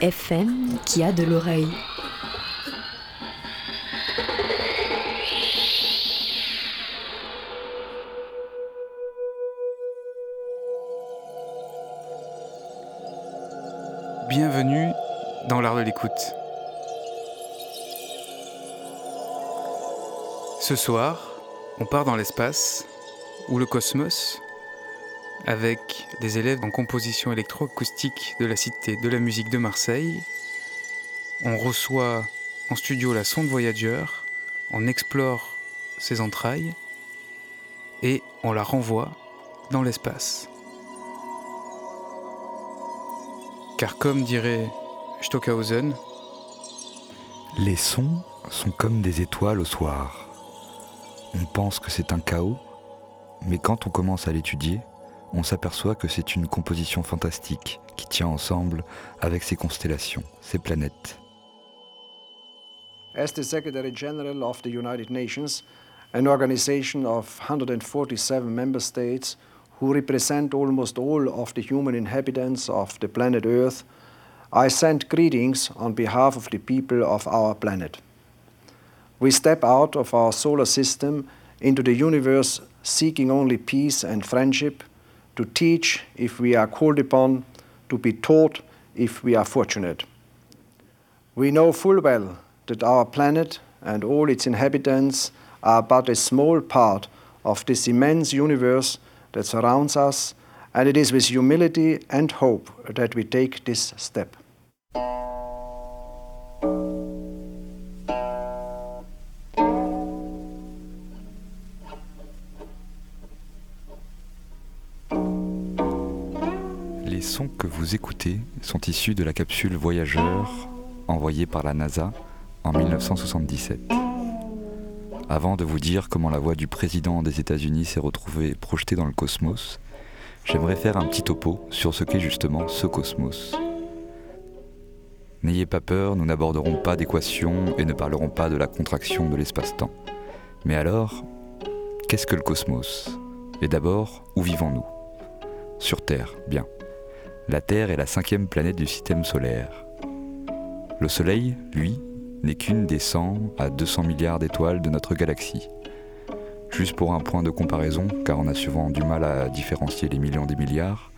FM qui a de l'oreille. Bienvenue dans l'art de l'écoute. Ce soir, on part dans l'espace ou le cosmos avec des élèves en composition électroacoustique de la Cité de la musique de Marseille. On reçoit en studio la sonde Voyager, on explore ses entrailles et on la renvoie dans l'espace. Car comme dirait Stockhausen, Les sons sont comme des étoiles au soir. On pense que c'est un chaos, mais quand on commence à l'étudier, on s'aperçoit que c'est une composition fantastique qui tient ensemble avec ses constellations, ses planètes. As the Secretary General of the United Nations, an organization of 147 member states who represent almost all of the human inhabitants of the planet Earth, I send greetings on behalf of the people of our planet. We step out of our solar system into the universe seeking only peace and friendship, to teach if we are called upon, to be taught if we are fortunate. We know full well that our planet and all its inhabitants are but a small part of this immense universe that surrounds us, and it is with humility and hope that we take this step. Vous écoutez sont issus de la capsule Voyageur envoyée par la NASA en 1977. Avant de vous dire comment la voix du président des États-Unis s'est retrouvée projetée dans le cosmos, j'aimerais faire un petit topo sur ce qu'est justement ce cosmos. N'ayez pas peur, nous n'aborderons pas d'équations et ne parlerons pas de la contraction de l'espace-temps. Mais alors, qu'est-ce que le cosmos? Et d'abord, où vivons-nous? Sur Terre, bien. La Terre est la cinquième planète du système solaire. Le Soleil, lui, n'est qu'une des 100 à 200 milliards d'étoiles de notre galaxie. Juste pour un point de comparaison, car on a souvent du mal à différencier les millions des milliards,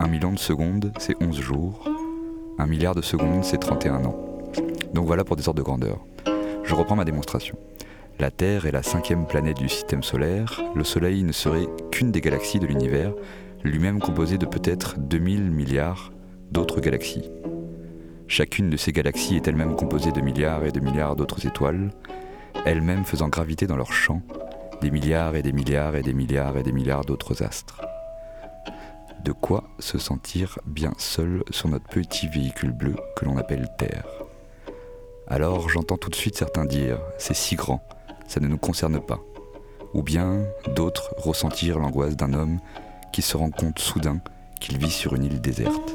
un million de secondes, c'est 11 jours, un milliard de secondes, c'est 31 ans. Donc voilà pour des ordres de grandeur. Je reprends ma démonstration. La Terre est la cinquième planète du système solaire, le Soleil ne serait qu'une des galaxies de l'univers, lui-même composé de peut-être 2000 milliards d'autres galaxies. Chacune de ces galaxies est elle-même composée de milliards et de milliards d'autres étoiles, elles-mêmes faisant graviter dans leur champ des milliards et des milliards et des milliards et des milliards d'autres astres. De quoi se sentir bien seul sur notre petit véhicule bleu que l'on appelle Terre. Alors j'entends tout de suite certains dire c'est si grand, ça ne nous concerne pas. Ou bien d'autres ressentir l'angoisse d'un homme qui se rend compte soudain qu'il vit sur une île déserte.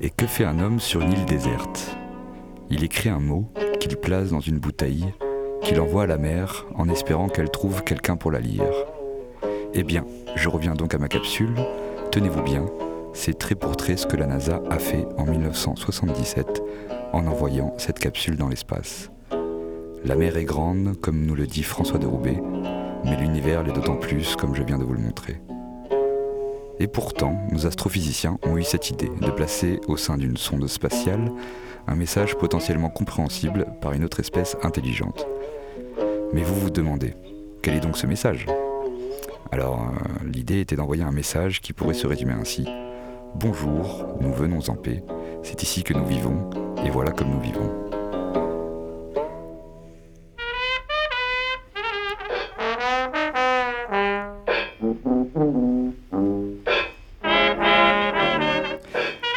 Et que fait un homme sur une île déserte? Il écrit un mot qu'il place dans une bouteille, qu'il envoie à la mer en espérant qu'elle trouve quelqu'un pour la lire. Eh bien, je reviens donc à ma capsule. Tenez-vous bien, c'est trait pour trait ce que la NASA a fait en 1977 en envoyant cette capsule dans l'espace. La mer est grande, comme nous le dit François de Roubaix, mais l'univers l'est d'autant plus, comme je viens de vous le montrer. Et pourtant, nos astrophysiciens ont eu cette idée de placer au sein d'une sonde spatiale un message potentiellement compréhensible par une autre espèce intelligente. Mais vous vous demandez, quel est donc ce message? Alors, euh, l'idée était d'envoyer un message qui pourrait se résumer ainsi. Bonjour, nous venons en paix, c'est ici que nous vivons, et voilà comme nous vivons.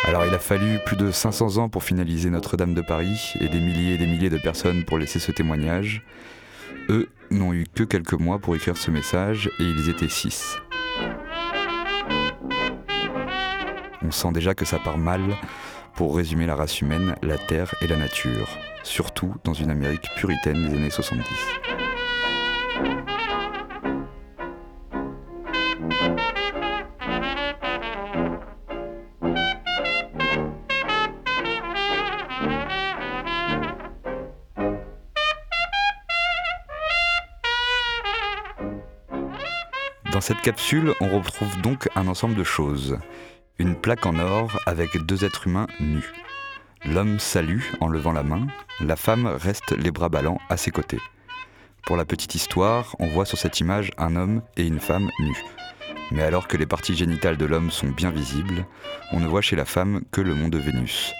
Alors il a fallu plus de 500 ans pour finaliser Notre-Dame de Paris et des milliers et des milliers de personnes pour laisser ce témoignage. Eux n'ont eu que quelques mois pour écrire ce message et ils étaient six. On sent déjà que ça part mal pour résumer la race humaine, la terre et la nature, surtout dans une Amérique puritaine des années 70. Cette capsule, on retrouve donc un ensemble de choses. Une plaque en or avec deux êtres humains nus. L'homme salue en levant la main, la femme reste les bras ballants à ses côtés. Pour la petite histoire, on voit sur cette image un homme et une femme nus. Mais alors que les parties génitales de l'homme sont bien visibles, on ne voit chez la femme que le mont de Vénus.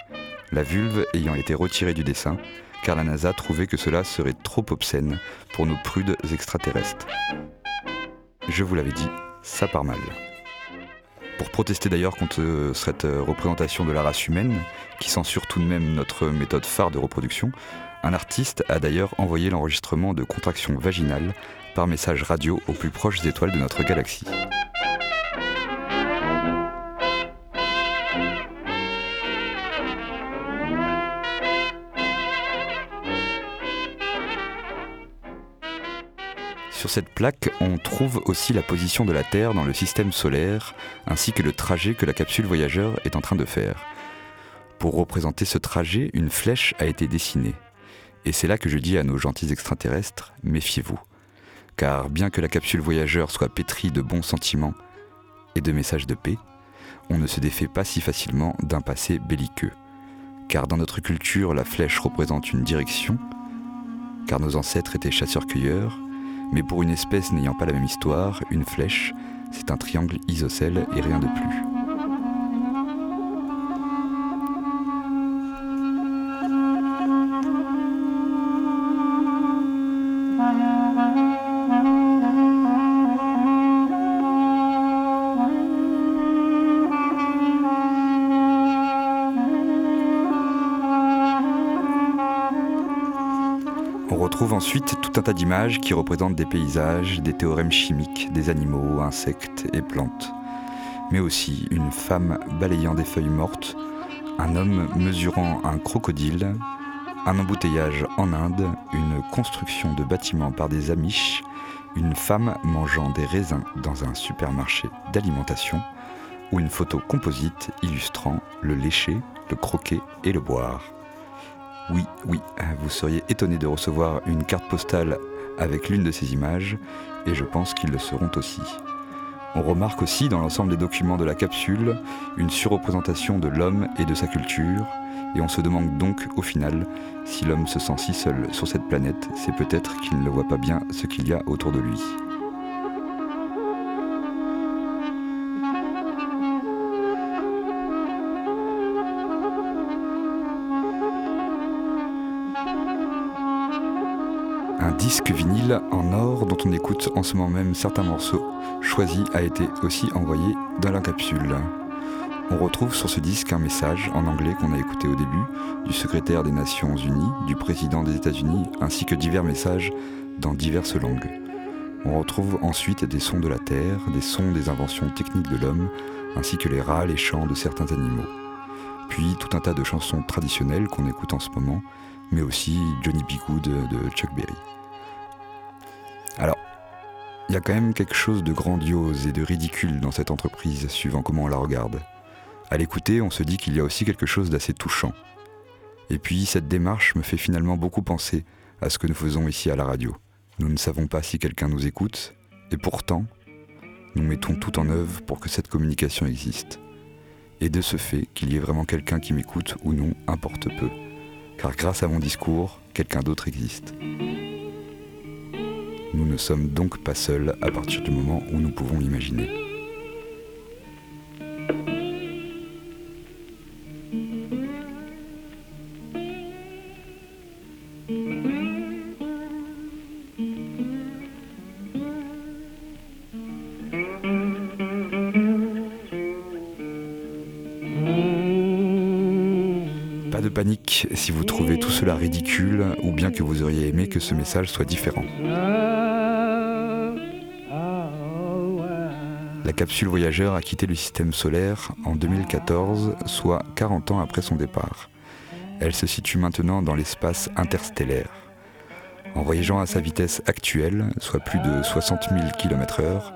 La vulve ayant été retirée du dessin, car la NASA trouvait que cela serait trop obscène pour nos prudes extraterrestres. Je vous l'avais dit, ça part mal. Pour protester d'ailleurs contre euh, cette euh, représentation de la race humaine, qui censure tout de même notre méthode phare de reproduction, un artiste a d'ailleurs envoyé l'enregistrement de contractions vaginales par message radio aux plus proches étoiles de notre galaxie. Sur cette plaque, on trouve aussi la position de la Terre dans le système solaire, ainsi que le trajet que la capsule voyageur est en train de faire. Pour représenter ce trajet, une flèche a été dessinée. Et c'est là que je dis à nos gentils extraterrestres, méfiez-vous. Car bien que la capsule voyageur soit pétrie de bons sentiments et de messages de paix, on ne se défait pas si facilement d'un passé belliqueux. Car dans notre culture, la flèche représente une direction, car nos ancêtres étaient chasseurs-cueilleurs, mais pour une espèce n'ayant pas la même histoire, une flèche, c'est un triangle isocèle et rien de plus. Ensuite tout un tas d'images qui représentent des paysages, des théorèmes chimiques, des animaux, insectes et plantes. Mais aussi une femme balayant des feuilles mortes, un homme mesurant un crocodile, un embouteillage en Inde, une construction de bâtiments par des amish, une femme mangeant des raisins dans un supermarché d'alimentation, ou une photo composite illustrant le lécher, le croquer et le boire. Oui, oui, vous seriez étonné de recevoir une carte postale avec l'une de ces images, et je pense qu'ils le seront aussi. On remarque aussi dans l'ensemble des documents de la capsule une surreprésentation de l'homme et de sa culture, et on se demande donc au final si l'homme se sent si seul sur cette planète, c'est peut-être qu'il ne voit pas bien ce qu'il y a autour de lui. Disque vinyle en or dont on écoute en ce moment même certains morceaux choisis a été aussi envoyé dans la capsule. On retrouve sur ce disque un message en anglais qu'on a écouté au début du secrétaire des Nations Unies, du président des États-Unis, ainsi que divers messages dans diverses langues. On retrouve ensuite des sons de la Terre, des sons des inventions techniques de l'homme, ainsi que les râles et chants de certains animaux. Puis tout un tas de chansons traditionnelles qu'on écoute en ce moment, mais aussi Johnny B. De Chuck Berry. Alors, il y a quand même quelque chose de grandiose et de ridicule dans cette entreprise, suivant comment on la regarde. À l'écouter, on se dit qu'il y a aussi quelque chose d'assez touchant. Et puis, cette démarche me fait finalement beaucoup penser à ce que nous faisons ici à la radio. Nous ne savons pas si quelqu'un nous écoute, et pourtant, nous mettons tout en œuvre pour que cette communication existe. Et de ce fait, qu'il y ait vraiment quelqu'un qui m'écoute ou non, importe peu. Car grâce à mon discours, quelqu'un d'autre existe. Nous ne sommes donc pas seuls à partir du moment où nous pouvons l'imaginer. Pas de panique si vous trouvez tout cela ridicule ou bien que vous auriez aimé que ce message soit différent. Capsule voyageur a quitté le système solaire en 2014, soit 40 ans après son départ. Elle se situe maintenant dans l'espace interstellaire. En voyageant à sa vitesse actuelle, soit plus de 60 000 km/h,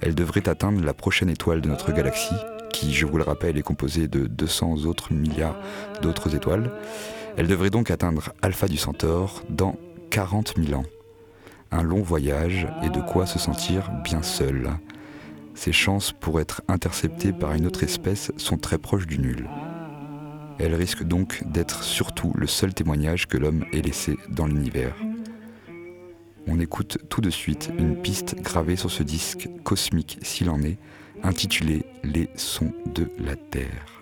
elle devrait atteindre la prochaine étoile de notre galaxie, qui, je vous le rappelle, est composée de 200 autres milliards d'autres étoiles. Elle devrait donc atteindre Alpha du Centaure dans 40 000 ans. Un long voyage et de quoi se sentir bien seul. Ses chances pour être interceptée par une autre espèce sont très proches du nul. Elle risque donc d'être surtout le seul témoignage que l'homme ait laissé dans l'univers. On écoute tout de suite une piste gravée sur ce disque cosmique s'il en est, intitulé Les sons de la Terre.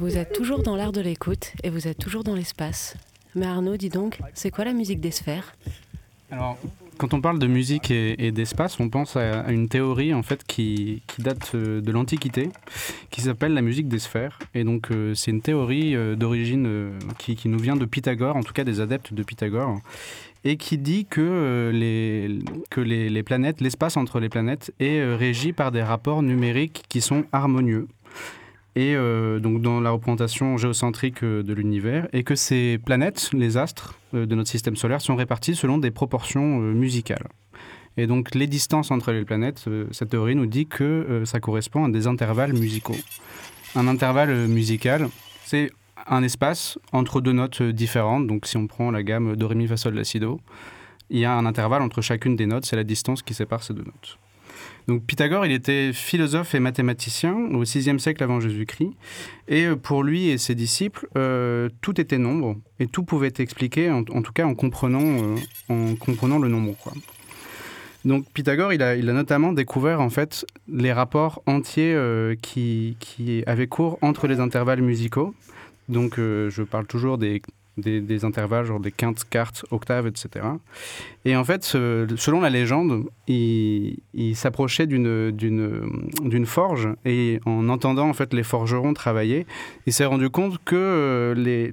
Vous êtes toujours dans l'art de l'écoute et vous êtes toujours dans l'espace. Mais Arnaud, dis donc, c'est quoi la musique des sphères? Alors, quand on parle de musique et, d'espace, on pense à, une théorie en fait qui, date euh, de l'Antiquité, qui s'appelle la musique des sphères. Et donc, euh, c'est une théorie euh, d'origine qui, nous vient de Pythagore, en tout cas des adeptes de Pythagore, et qui dit que les, que les planètes, l'espace entre les planètes est régi par des rapports numériques qui sont harmonieux et euh, donc dans la représentation géocentrique euh, de l'univers, et que ces planètes, les astres euh, de notre système solaire, sont répartis selon des proportions musicales. Et donc les distances entre les planètes, cette théorie nous dit que ça correspond à des intervalles musicaux. Un intervalle musical, c'est un espace entre deux notes différentes. Donc si on prend la gamme do, ré, mi, fa, sol, la, si, do, il y a un intervalle entre chacune des notes, c'est la distance qui sépare ces deux notes. Donc Pythagore, il était philosophe et mathématicien au VIe siècle avant Jésus-Christ. Et euh, pour lui et ses disciples, euh, tout était nombre et tout pouvait être expliqué, en, tout cas en comprenant, euh, en comprenant le nombre. Donc Pythagore, il a, notamment découvert en fait les rapports entiers qui, qui, avaient cours entre les intervalles musicaux. Donc je parle toujours des des, intervalles, genre des quintes, quartes, octaves, etc. Et en fait, selon la légende, il, s'approchait d'une, forge et en entendant en fait les forgerons travailler, il s'est rendu compte que euh, les,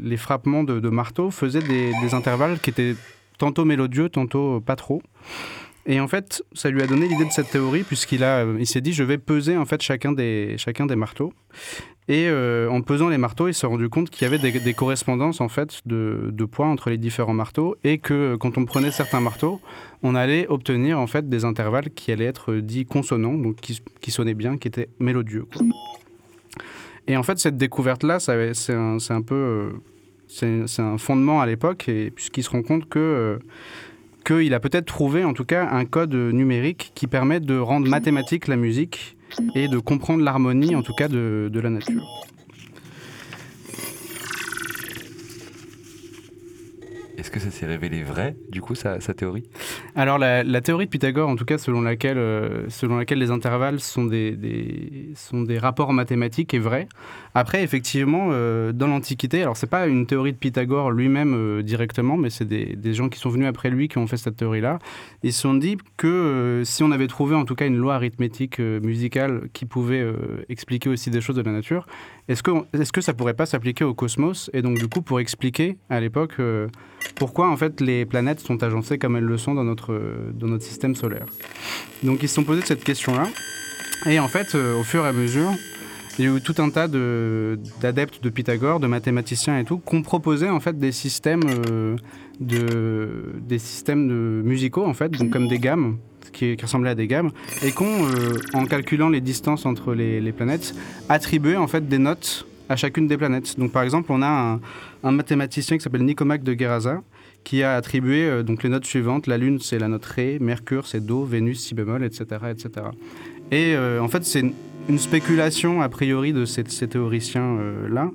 les, frappements de, marteau faisaient des, des intervalles qui étaient tantôt mélodieux, tantôt pas trop. Et en fait, ça lui a donné l'idée de cette théorie puisqu'il a, il s'est dit, je vais peser en fait chacun des, chacun des marteaux. Et euh, en pesant les marteaux, il s'est rendu compte qu'il y avait des, correspondances en fait de, poids entre les différents marteaux et que quand on prenait certains marteaux, on allait obtenir en fait des intervalles qui allaient être dits consonants, donc qui, sonnaient bien, qui étaient mélodieux. Et en fait, cette découverte-là, c'est un, peu, euh, c'est un fondement à l'époque, puisqu'il se rend compte que euh, qu'il a peut-être trouvé en tout cas un code numérique qui permet de rendre mathématique la musique et de comprendre l'harmonie, en tout cas, de, de la nature. Est-ce que ça s'est révélé vrai, du coup, sa, théorie? Alors, la, théorie de Pythagore, en tout cas, selon laquelle, euh, selon laquelle les intervalles sont des, sont des rapports mathématiques, est vraie. Après, effectivement, euh, dans l'Antiquité, alors, c'est pas une théorie de Pythagore lui-même euh, directement, mais c'est des, des, gens qui sont venus après lui qui ont fait cette théorie-là. Ils se sont dit que si on avait trouvé, en tout cas, une loi arithmétique musicale qui pouvait expliquer aussi des choses de la nature, est-ce que, est-ce que ça pourrait pas s'appliquer au cosmos? Et donc, du coup, pour expliquer, à l'époque pourquoi en fait les planètes sont agencées comme elles le sont dans notre, dans notre système solaire. Donc ils se sont posés cette question-là. Et en fait, euh, au fur et à mesure, il y a eu tout un tas d'adeptes de, Pythagore, de mathématiciens et tout, qui ont proposé en fait des systèmes, euh, de, des systèmes de musicaux en fait, donc comme des gammes, qui, ressemblaient à des gammes, et qui ont, euh, en calculant les distances entre les, les, planètes, attribué en fait des notes à chacune des planètes. Donc par exemple, on a un, mathématicien qui s'appelle Nicomaque de Guerraza qui a attribué euh, donc les notes suivantes. La Lune, c'est la note Ré, Mercure, c'est Do, Vénus, Si bémol, etc. etc. Et euh, en fait, c'est une, spéculation a priori de ces, théoriciens-là.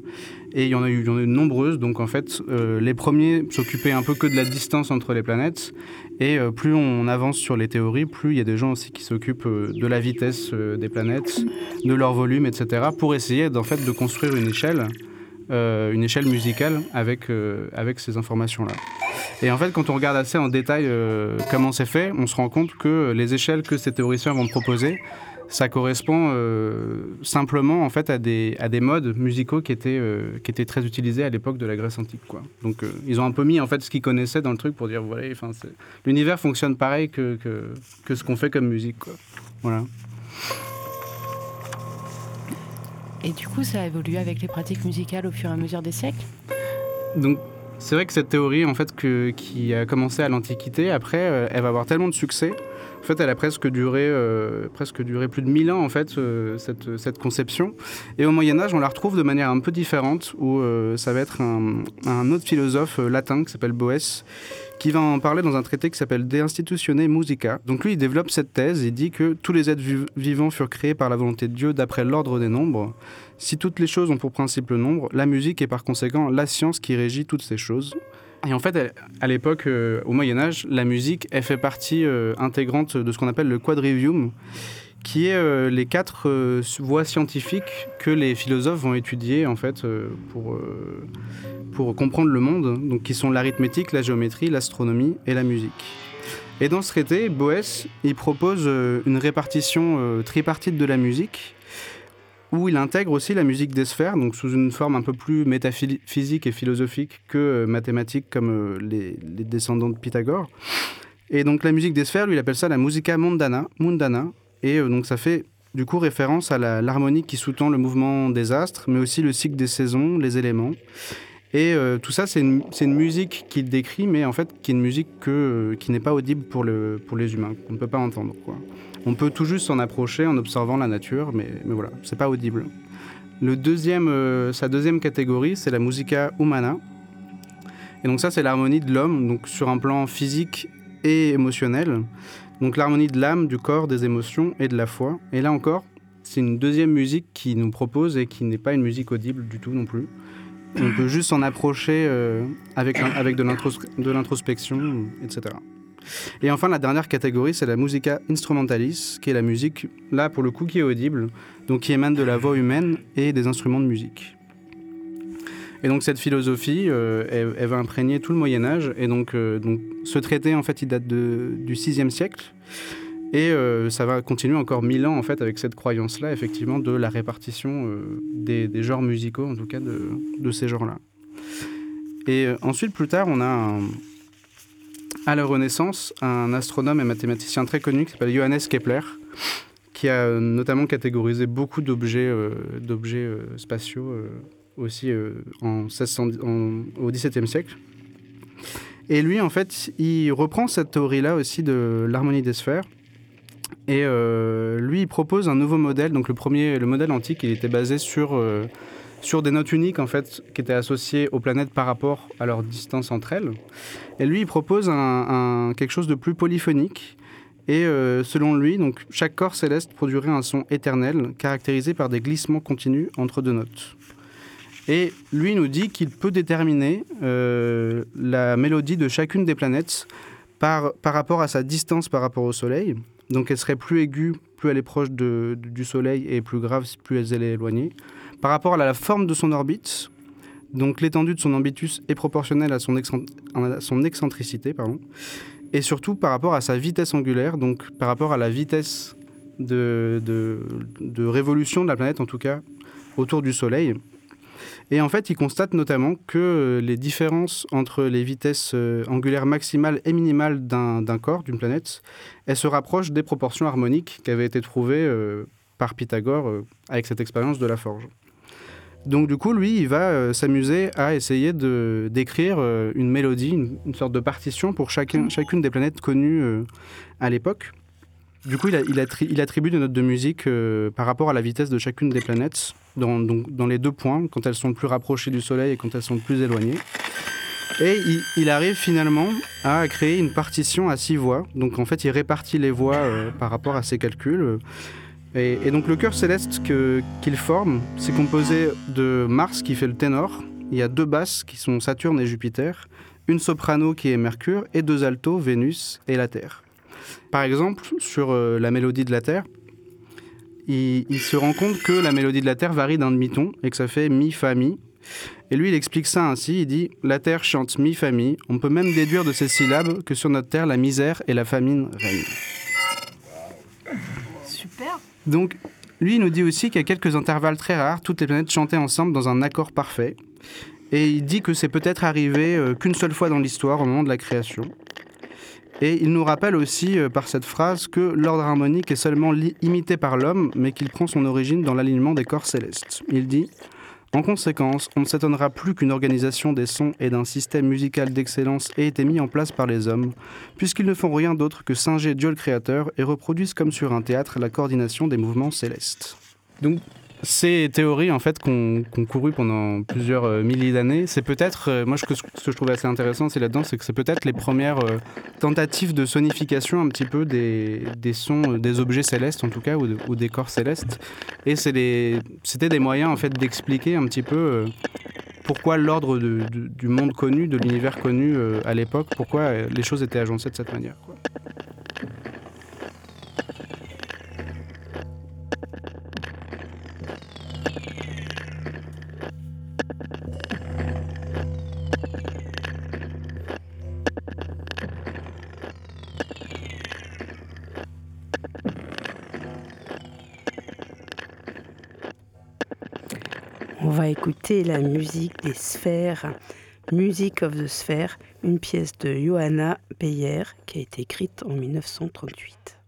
et il y, en a eu, il y en a eu nombreuses. Donc en fait, euh, les premiers s'occupaient un peu que de la distance entre les planètes. Et euh, plus on avance sur les théories, plus il y a des gens aussi qui s'occupent euh, de la vitesse euh, des planètes, de leur volume, etc., pour essayer en fait de construire une échelle, une échelle musicale avec, avec ces informations-là. Et en fait, quand on regarde assez en détail comment c'est fait, on se rend compte que les échelles que ces théoriciens vont proposer, ça correspond euh, simplement en fait à des, à des modes musicaux qui étaient, euh, qui étaient très utilisés à l'époque de la Grèce antique. Quoi. Donc euh, ils ont un peu mis en fait ce qu'ils connaissaient dans le truc pour dire voilà, l'univers fonctionne pareil que, que, que ce qu'on fait comme musique. Quoi. Voilà. Et du coup, ça a évolué avec les pratiques musicales au fur et à mesure des siècles? Donc c'est vrai que cette théorie en fait que, qui a commencé à l'Antiquité, après, elle va avoir tellement de succès en fait, elle a presque duré, euh, presque duré plus de 1000 ans, en fait, euh, cette, cette, conception. Et au Moyen-Âge, on la retrouve de manière un peu différente, où euh, ça va être un, un autre philosophe latin qui s'appelle Boès, qui va en parler dans un traité qui s'appelle De Institutione Musica. Donc lui, il développe cette thèse, il dit que tous les êtres vivants furent créés par la volonté de Dieu d'après l'ordre des nombres. Si toutes les choses ont pour principe le nombre, la musique est par conséquent la science qui régit toutes ces choses. Et en fait, à l'époque, euh, au Moyen Âge, la musique, fait partie euh, intégrante de ce qu'on appelle le quadrivium, qui est euh, les quatre voies scientifiques que les philosophes vont étudier en fait pour, pour comprendre le monde, donc qui sont l'arithmétique, la géométrie, l'astronomie et la musique. Et dans ce traité, Boès il propose une répartition tripartite de la musique où il intègre aussi la musique des sphères, donc sous une forme un peu plus métaphysique et philosophique que euh, mathématique comme euh, les, descendants de Pythagore. Et donc la musique des sphères, lui, il appelle ça la musica mondana, mundana, et euh, donc ça fait du coup référence à l'harmonie qui sous-tend le mouvement des astres, mais aussi le cycle des saisons, les éléments. Et tout ça, c'est une, musique qu'il décrit, mais en fait qui est une musique que, qui n'est pas audible pour, le, pour les humains, qu'on ne peut pas entendre. On peut tout juste s'en approcher en observant la nature, mais, voilà, c'est pas audible. Le deuxième, euh, sa deuxième catégorie, c'est la musica humana. Et donc ça, c'est l'harmonie de l'homme, donc sur un plan physique et émotionnel. Donc l'harmonie de l'âme, du corps, des émotions et de la foi. Et là encore, c'est une deuxième musique qui nous propose et qui n'est pas une musique audible du tout non plus. On peut juste s'en approcher euh, avec, avec de l'introspection, etc. Et enfin, la dernière catégorie, c'est la musica instrumentalis, qui est la musique, là pour le coup, qui est audible, donc qui émane de la voix humaine et des instruments de musique. Et donc cette philosophie, euh, elle, va imprégner tout le Moyen Âge. Et donc, euh, donc ce traité, en fait, il date de, du 6e siècle. Et euh, ça va continuer encore mille ans, en fait, avec cette croyance-là, effectivement, de la répartition des, genres musicaux, en tout cas, de, de ces genres-là. Et ensuite, plus tard, on a un- à la Renaissance un astronome et mathématicien très connu qui s'appelle Johannes Kepler, qui a euh, notamment catégorisé beaucoup d'objets euh, euh, spatiaux aussi en 1600 en- au XVIIe siècle. Et lui, en fait, il reprend cette théorie-là aussi de l'harmonie des sphères. Et lui, il propose un nouveau modèle. Donc le premier, le modèle antique, il était basé sur, sur des notes uniques, en fait, qui étaient associées aux planètes par rapport à leur distance entre elles. Et lui, il propose quelque chose de plus polyphonique. Et euh, selon lui, donc, chaque corps céleste produirait un son éternel, caractérisé par des glissements continus entre deux notes. Et lui nous dit qu'il peut déterminer euh, la mélodie de chacune des planètes par, par rapport à sa distance par rapport au Soleil. Donc elle serait plus aiguë, plus elle est proche de- du Soleil, et plus grave, plus elle est éloignée. Par rapport à la forme de son orbite, donc l'étendue de son ambitus est proportionnelle à son, excentricité. Et surtout par rapport à sa vitesse angulaire, donc par rapport à la vitesse de, révolution de la planète, en tout cas, autour du Soleil. Et en fait, il constate notamment que les différences entre les vitesses euh, angulaires maximales et minimales d'un d'un corps, d'une planète, elles se rapprochent des proportions harmoniques qui avaient été trouvées euh, par Pythagore euh, avec cette expérience de la forge. Donc du coup, lui, il va euh, s'amuser à essayer de d'écrire euh, une mélodie, une, une sorte de partition pour chacun, chacune des planètes connues euh, à l'époque. Du coup, il, a- il attri- il attribue des notes de musique par rapport à la vitesse de chacune des planètes, dans, donc, dans les deux points, quand elles sont le plus rapprochées du Soleil et quand elles sont le plus éloignées. Et il, il arrive finalement à créer une partition à six voix. Donc en fait, il répartit les voix par rapport à ses calculs. Et, donc le chœur céleste qu'il forme, c'est composé de Mars qui fait le ténor. Il y a deux basses qui sont Saturne et Jupiter, une soprano qui est Mercure et deux altos, Vénus et la Terre. Par exemple, sur euh, la mélodie de la Terre, il, il se rend compte que la mélodie de la Terre varie d'un demi-ton et que ça fait mi, fa, mi. Et lui, il explique ça ainsi, il dit « La Terre chante mi, fa, mi. On peut même déduire de ces syllabes que sur notre Terre, la misère et la famine règnent. » Super. Donc, lui, il nous dit aussi qu'à quelques intervalles très rares, toutes les planètes chantaient ensemble dans un accord parfait. Et il dit que c'est peut-être arrivé euh, qu'une seule fois dans l'histoire, au moment de la création. Et il nous rappelle aussi euh, par cette phrase que l'ordre harmonique est seulement imité par l'homme, mais qu'il prend son origine dans l'alignement des corps célestes. Il dit En conséquence, on ne s'étonnera plus qu'une organisation des sons et d'un système musical d'excellence ait été mis en place par les hommes, puisqu'ils ne font rien d'autre que singer Dieu le Créateur et reproduisent comme sur un théâtre la coordination des mouvements célestes. Ces théories en fait qu'on qu'on couru pendant plusieurs euh, milliers d'années, c'est peut-être, euh, moi ce que, je trouve assez intéressant c'est là-dedans, c'est que c'est peut-être les premières euh, tentatives de sonification un petit peu des, sons, des objets célestes en tout cas, ou, de- ou des corps célestes. Et c'était des moyens en fait d'expliquer un petit peu pourquoi l'ordre du monde connu, de l'univers connu à l'époque, pourquoi les choses étaient agencées de cette manière. Écouter la musique des sphères, Music of the Sphere, une pièce de Johanna Beyer qui a été écrite en 1938.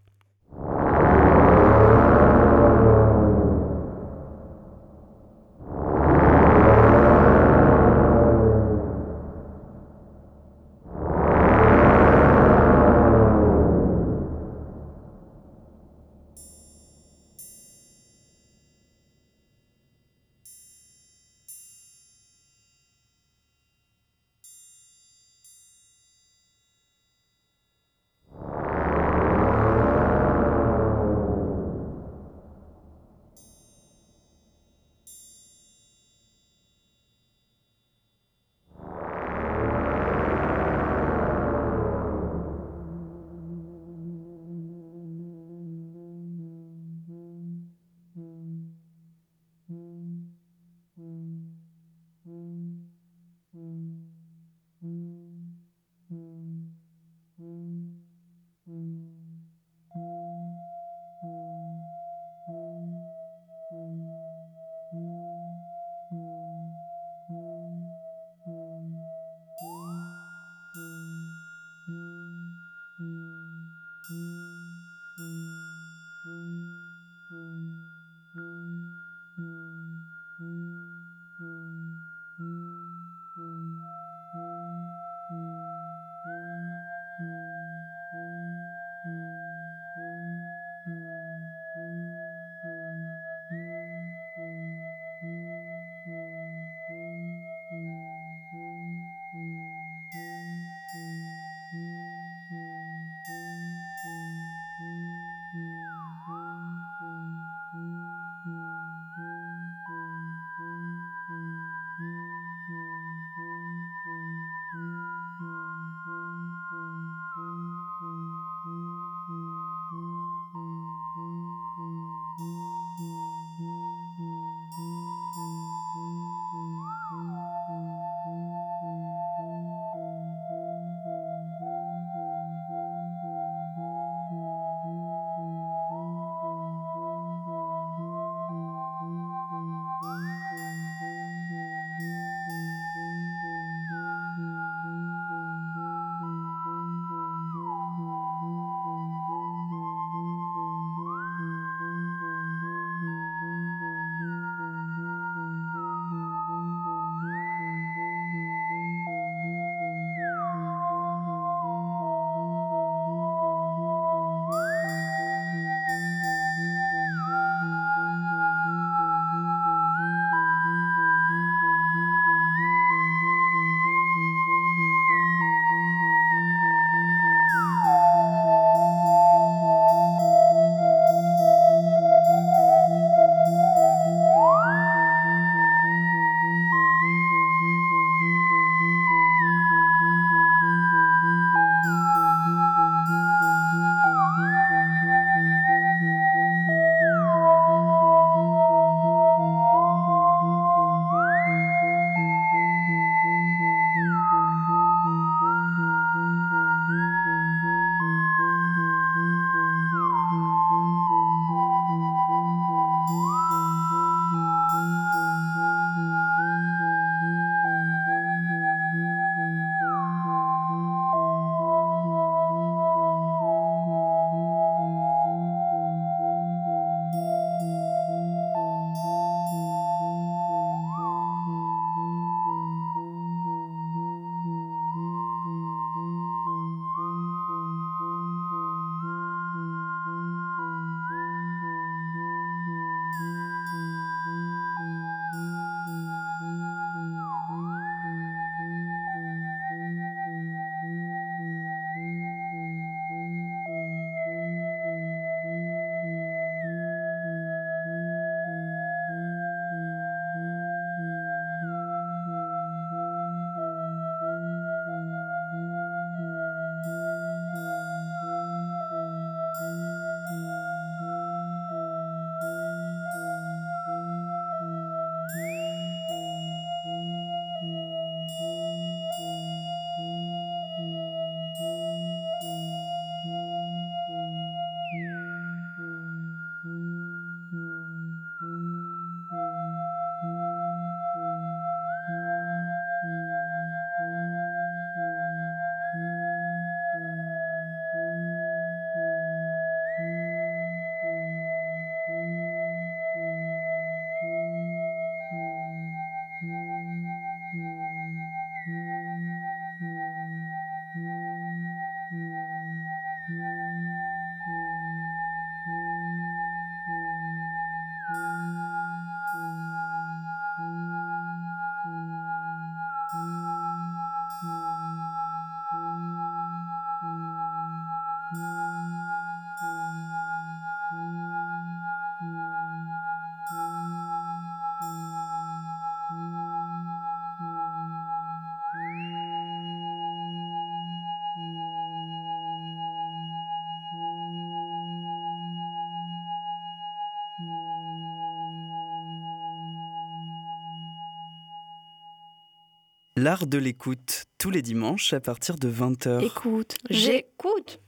L'art de l'écoute, tous les dimanches à partir de 20h. Écoute, j'écoute.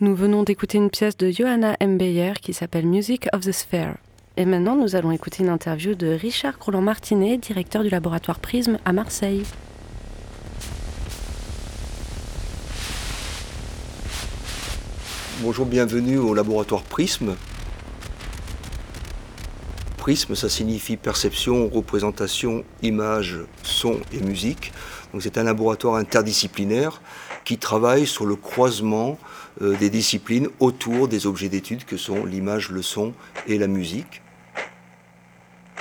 Nous venons d'écouter une pièce de Johanna M. Beyer qui s'appelle Music of the Sphere. Et maintenant, nous allons écouter une interview de Richard Roland-Martinet, directeur du laboratoire Prisme à Marseille. Bonjour, bienvenue au laboratoire Prisme. Prisme, ça signifie perception, représentation, image, son et musique. C'est un laboratoire interdisciplinaire qui travaille sur le croisement euh, des disciplines autour des objets d'étude que sont l'image, le son et la musique.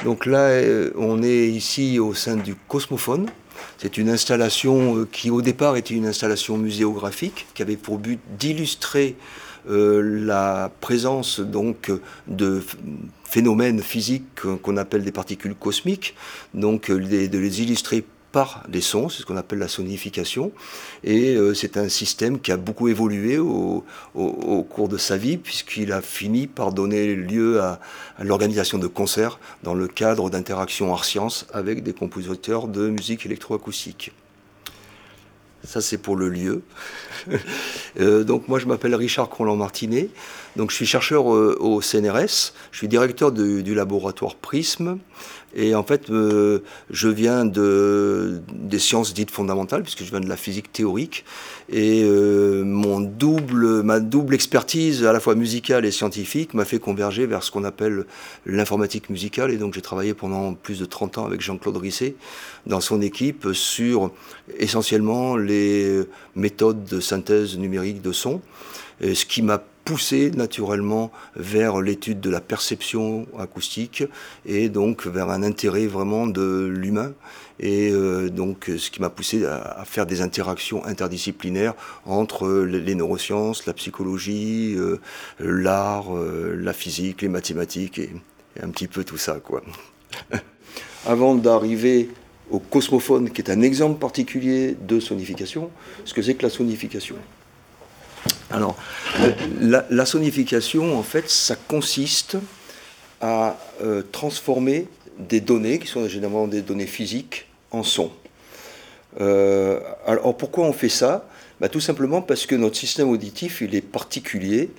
Donc là, euh, on est ici au sein du Cosmophone. C'est une installation euh, qui au départ était une installation muséographique qui avait pour but d'illustrer la présence donc de phénomènes physiques qu'on appelle des particules cosmiques, donc de les illustrer par les sons, c'est ce qu'on appelle la sonification. Et euh, c'est un système qui a beaucoup évolué au, cours de sa vie, puisqu'il a fini par donner lieu à, l'organisation de concerts dans le cadre d'interactions art-sciences avec des compositeurs de musique électroacoustique. Ça, c'est pour le lieu. Euh, donc, moi, je m'appelle Richard Croland-Martinet. Donc, je suis chercheur euh, au CNRS. Je suis directeur du laboratoire Prisme. Et en fait, euh, je viens de, des sciences dites fondamentales, puisque je viens de la physique théorique. Et euh, mon double, ma double expertise, à la fois musicale et scientifique, m'a fait converger vers ce qu'on appelle l'informatique musicale. Et donc, j'ai travaillé pendant plus de 30 ans avec Jean-Claude Risset, dans son équipe, sur essentiellement les méthodes de synthèse numérique de son. ce qui m'a poussé naturellement vers l'étude de la perception acoustique et donc vers un intérêt vraiment de l'humain et euh, donc ce qui m'a poussé à, faire des interactions interdisciplinaires entre les neurosciences, la psychologie, euh, l'art, euh, la physique, les mathématiques et, et, un petit peu tout ça quoi. Avant d'arriver au cosmophone qui est un exemple particulier de sonification, ce que c'est que la sonification? Alors, la, sonification, en fait, ça consiste à euh, transformer des données, qui sont généralement des données physiques, en son. Euh, alors, pourquoi on fait ça? Bah, Tout simplement parce que notre système auditif, il est particulier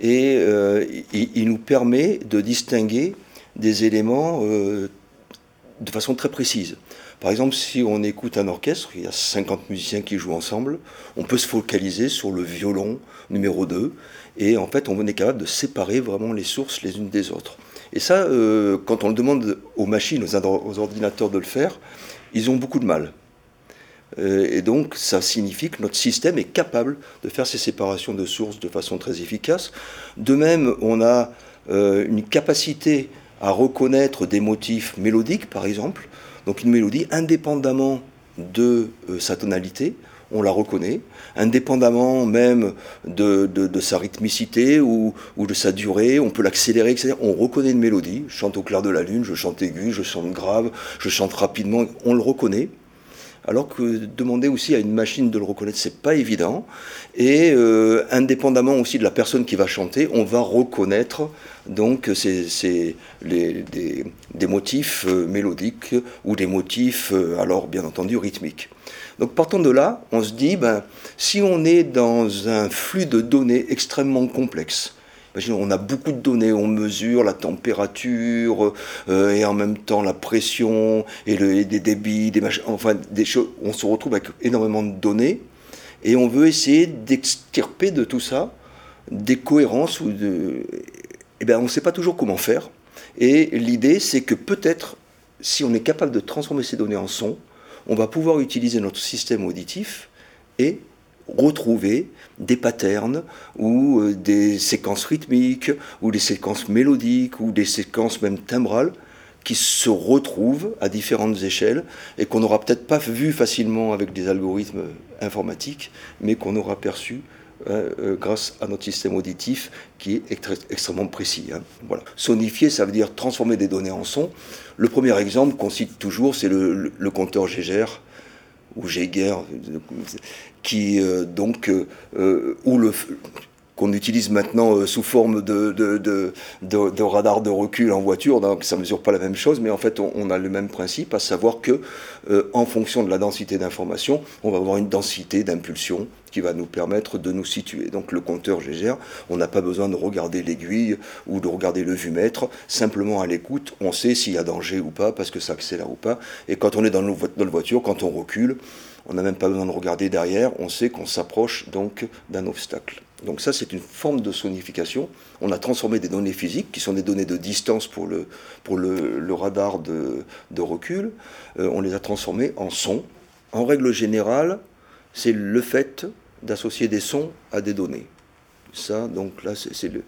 et euh, il, nous permet de distinguer des éléments de façon très précise. Par exemple, si on écoute un orchestre, il y a 50 musiciens qui jouent ensemble, on peut se focaliser sur le violon numéro 2, et en fait, on est capable de séparer vraiment les sources les unes des autres. Et ça, euh, quand on le demande aux machines, aux, ordinateurs de le faire, ils ont beaucoup de mal. Euh, et donc, ça signifie que notre système est capable de faire ces séparations de sources de façon très efficace. De même, on a euh, une capacité à reconnaître des motifs mélodiques, par exemple. Donc une mélodie, indépendamment de euh, sa tonalité, on la reconnaît, indépendamment même de, sa rythmicité ou, de sa durée, on peut l'accélérer, etc. On reconnaît une mélodie, je chante au clair de la lune, je chante aigu, je chante grave, je chante rapidement, on le reconnaît. Alors que demander aussi à une machine de le reconnaître, c'est pas évident. Et euh, indépendamment aussi de la personne qui va chanter, on va reconnaître donc c'est des, motifs euh, mélodiques ou des motifs, euh, alors bien entendu, rythmiques. Donc partant de là, on se dit, ben, si on est dans un flux de données extrêmement complexe, on a beaucoup de données, on mesure la température euh, et en même temps la pression et, des débits, des enfin des choses. On se retrouve avec énormément de données et on veut essayer d'extirper de tout ça des cohérences ou eh bien, on ne sait pas toujours comment faire. Et l'idée, c'est que peut-être, si on est capable de transformer ces données en son, on va pouvoir utiliser notre système auditif et retrouver des patterns ou euh, des séquences rythmiques ou des séquences mélodiques ou des séquences même timbrales qui se retrouvent à différentes échelles et qu'on n'aura peut-être pas vu facilement avec des algorithmes informatiques, mais qu'on aura perçu euh, euh, grâce à notre système auditif qui est extrêmement précis. Hein. Voilà. Sonifier, ça veut dire transformer des données en son. Le premier exemple qu'on cite toujours, c'est le, compteur Geiger ou Geiger, qui euh, donc où le qu'on utilise maintenant euh, sous forme de, de, de, radar de recul en voiture, donc ça ne mesure pas la même chose, mais en fait on, a le même principe, à savoir que euh, en fonction de la densité d'information, on va avoir une densité d'impulsion qui va nous permettre de nous situer. Donc le compteur GGR, on n'a pas besoin de regarder l'aiguille ou de regarder le vumètre, simplement à l'écoute, on sait s'il y a danger ou pas, parce que ça accélère ou pas, et quand on est dans, dans la voiture, quand on recule, on n'a même pas besoin de regarder derrière, on sait qu'on s'approche donc d'un obstacle. Donc ça, c'est une forme de sonification. On a transformé des données physiques, qui sont des données de distance pour le, pour le, radar de, recul, euh, on les a transformées en sons. En règle générale, c'est le fait d'associer des sons à des données. Ça, donc là, c'est le...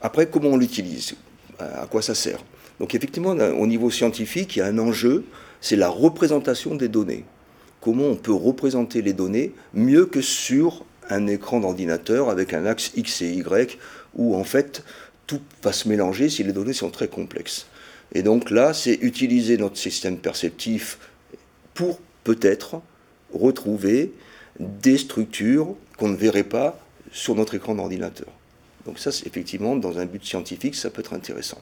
Après, comment on l'utilise? À quoi ça sert? Donc effectivement, au niveau scientifique, il y a un enjeu, c'est la représentation des données comment on peut représenter les données mieux que sur un écran d'ordinateur avec un axe X et Y où en fait tout va se mélanger si les données sont très complexes. Et donc là, c'est utiliser notre système perceptif pour peut-être retrouver des structures qu'on ne verrait pas sur notre écran d'ordinateur. Donc ça, effectivement, dans un but scientifique, ça peut être intéressant.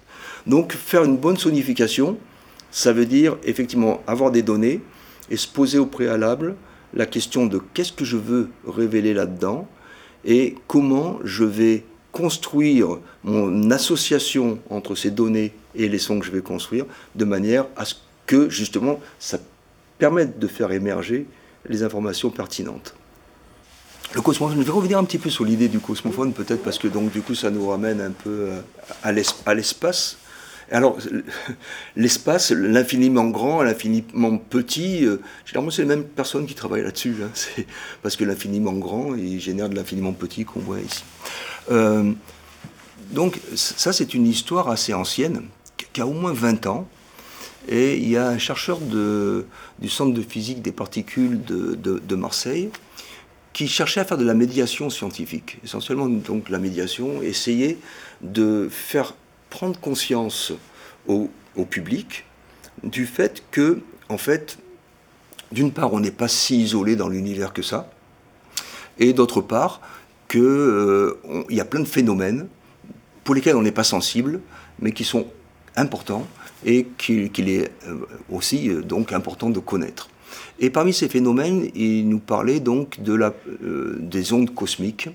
Donc faire une bonne sonification, ça veut dire effectivement avoir des données et se poser au préalable la question de qu'est-ce que je veux révéler là-dedans et comment je vais construire mon association entre ces données et les sons que je vais construire de manière à ce que justement ça permette de faire émerger les informations pertinentes. Le cosmophone, je vais revenir un petit peu sur l'idée du cosmophone peut-être parce que donc du coup ça nous ramène un peu euh, à l'espace alors, l'espace, l'infiniment grand, l'infiniment petit, euh, généralement, c'est les mêmes personnes qui travaillent là-dessus. Hein. parce que l'infiniment grand, il génère de l'infiniment petit qu'on voit ici. Euh, donc, ça, c'est une histoire assez ancienne, qui a au moins 20 ans. Et il y a un chercheur du Centre de physique des particules de, Marseille qui cherchait à faire de la médiation scientifique. Essentiellement, donc, la médiation, essayer de faire prendre conscience au, public du fait que, en fait, d'une part, on n'est pas si isolé dans l'univers que ça, et d'autre part, qu'il euh, y a plein de phénomènes pour lesquels on n'est pas sensible, mais qui sont importants et qu'il est euh, aussi euh, donc important de connaître. Et parmi ces phénomènes, il nous parlait donc de la, des ondes cosmiques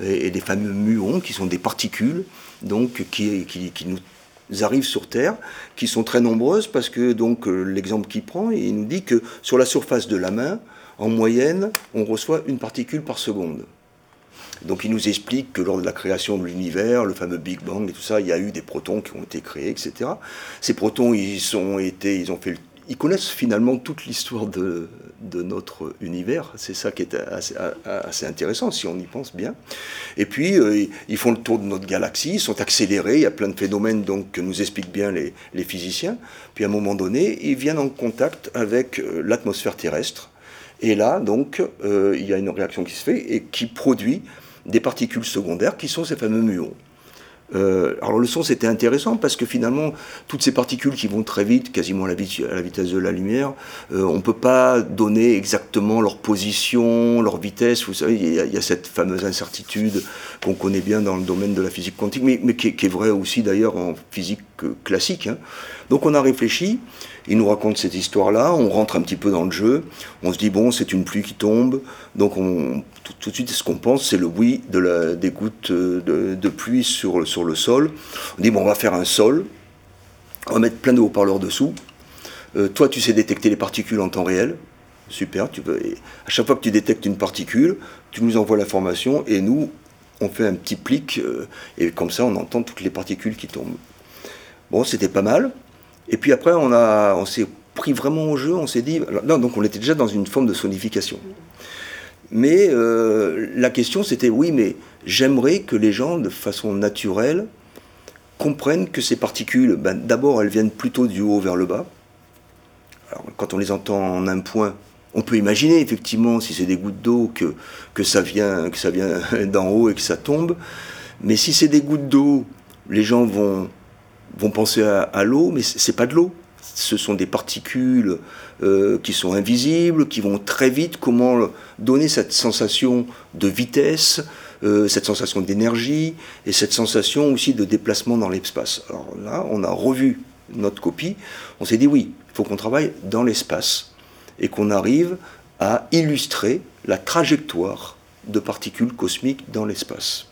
et, des fameux muons, qui sont des particules donc qui, qui, qui, nous arrivent sur Terre, qui sont très nombreuses parce que donc euh, l'exemple qu'il prend, il nous dit que sur la surface de la main, en moyenne, on reçoit une particule par seconde. Donc il nous explique que lors de la création de l'univers, le fameux Big Bang et tout ça, il y a eu des protons qui ont été créés, etc. Ces protons, ils ont été, ils ont fait le ils connaissent finalement toute l'histoire de, notre univers. C'est ça qui est assez, intéressant si on y pense bien. Et puis, euh, ils font le tour de notre galaxie, ils sont accélérés, il y a plein de phénomènes donc, que nous expliquent bien les, physiciens. Puis à un moment donné, ils viennent en contact avec euh, l'atmosphère terrestre. Et là, donc, euh, il y a une réaction qui se fait et qui produit des particules secondaires qui sont ces fameux muons. Euh, alors le son c'était intéressant parce que finalement toutes ces particules qui vont très vite, quasiment à la, vitesse de la lumière, euh, on ne peut pas donner exactement leur position, leur vitesse. Vous savez, il y, a, cette fameuse incertitude qu'on connaît bien dans le domaine de la physique quantique, mais, qui, est, vraie aussi d'ailleurs en physique euh, classique. Hein. Donc on a réfléchi, il nous raconte cette histoire-là, on rentre un petit peu dans le jeu, on se dit bon c'est une pluie qui tombe, donc on, tout, de suite ce qu'on pense c'est le bruit des gouttes de, pluie sur, le sol. On dit bon on va faire un sol, on va mettre plein de haut-parleurs dessous, euh, toi tu sais détecter les particules en temps réel, super, tu veux, à chaque fois que tu détectes une particule, tu nous envoies l'information et nous on fait un petit plic euh, et comme ça on entend toutes les particules qui tombent. Bon, c'était pas mal. Et puis après, on, s'est pris vraiment au jeu, on s'est dit. Non, donc on était déjà dans une forme de sonification. Mais euh, la question, c'était oui, mais j'aimerais que les gens, de façon naturelle, comprennent que ces particules, ben, d'abord, elles viennent plutôt du haut vers le bas. Alors, quand on les entend en un point, on peut imaginer effectivement, si c'est des gouttes d'eau, que ça vient d'en haut et que ça tombe. Mais si c'est des gouttes d'eau, les gens vont vont penser à, l'eau, mais c'est pas de l'eau. Ce sont des particules euh, qui sont invisibles, qui vont très vite. Comment donner cette sensation de vitesse, euh, cette sensation d'énergie et cette sensation aussi de déplacement dans l'espace? Alors là, on a revu notre copie, on s'est dit oui, il faut qu'on travaille dans l'espace et qu'on arrive à illustrer la trajectoire de particules cosmiques dans l'espace.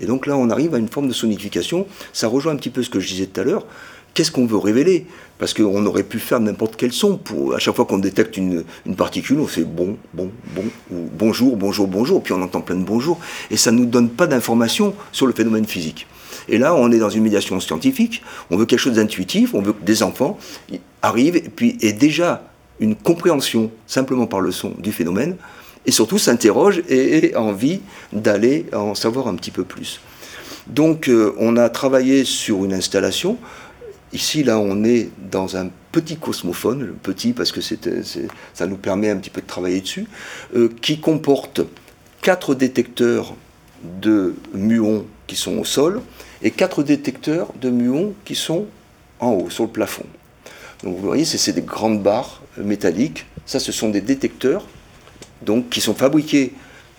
Et donc là, on arrive à une forme de sonification. Ça rejoint un petit peu ce que je disais tout à l'heure. Qu'est-ce qu'on veut révéler? Parce qu'on aurait pu faire n'importe quel son. Pour, à chaque fois qu'on détecte une, particule, on fait bon, bon, bon, ou bonjour, bonjour, bonjour, puis on entend plein de bonjour. Et ça ne nous donne pas d'informations sur le phénomène physique. Et là, on est dans une médiation scientifique, on veut quelque chose d'intuitif, on veut que des enfants arrivent et puis aient déjà une compréhension simplement par le son du phénomène, et surtout s'interrogent et aient envie d'aller en savoir un petit peu plus. Donc euh, on a travaillé sur une installation. Ici, là, on est dans un petit cosmophone, petit parce que ça nous permet un petit peu de travailler dessus, euh, qui comporte quatre détecteurs de muons qui sont au sol et quatre détecteurs de muons qui sont en haut, sur le plafond. Donc vous voyez, c'est des grandes barres métalliques. Ça, ce sont des détecteurs donc, qui sont fabriqués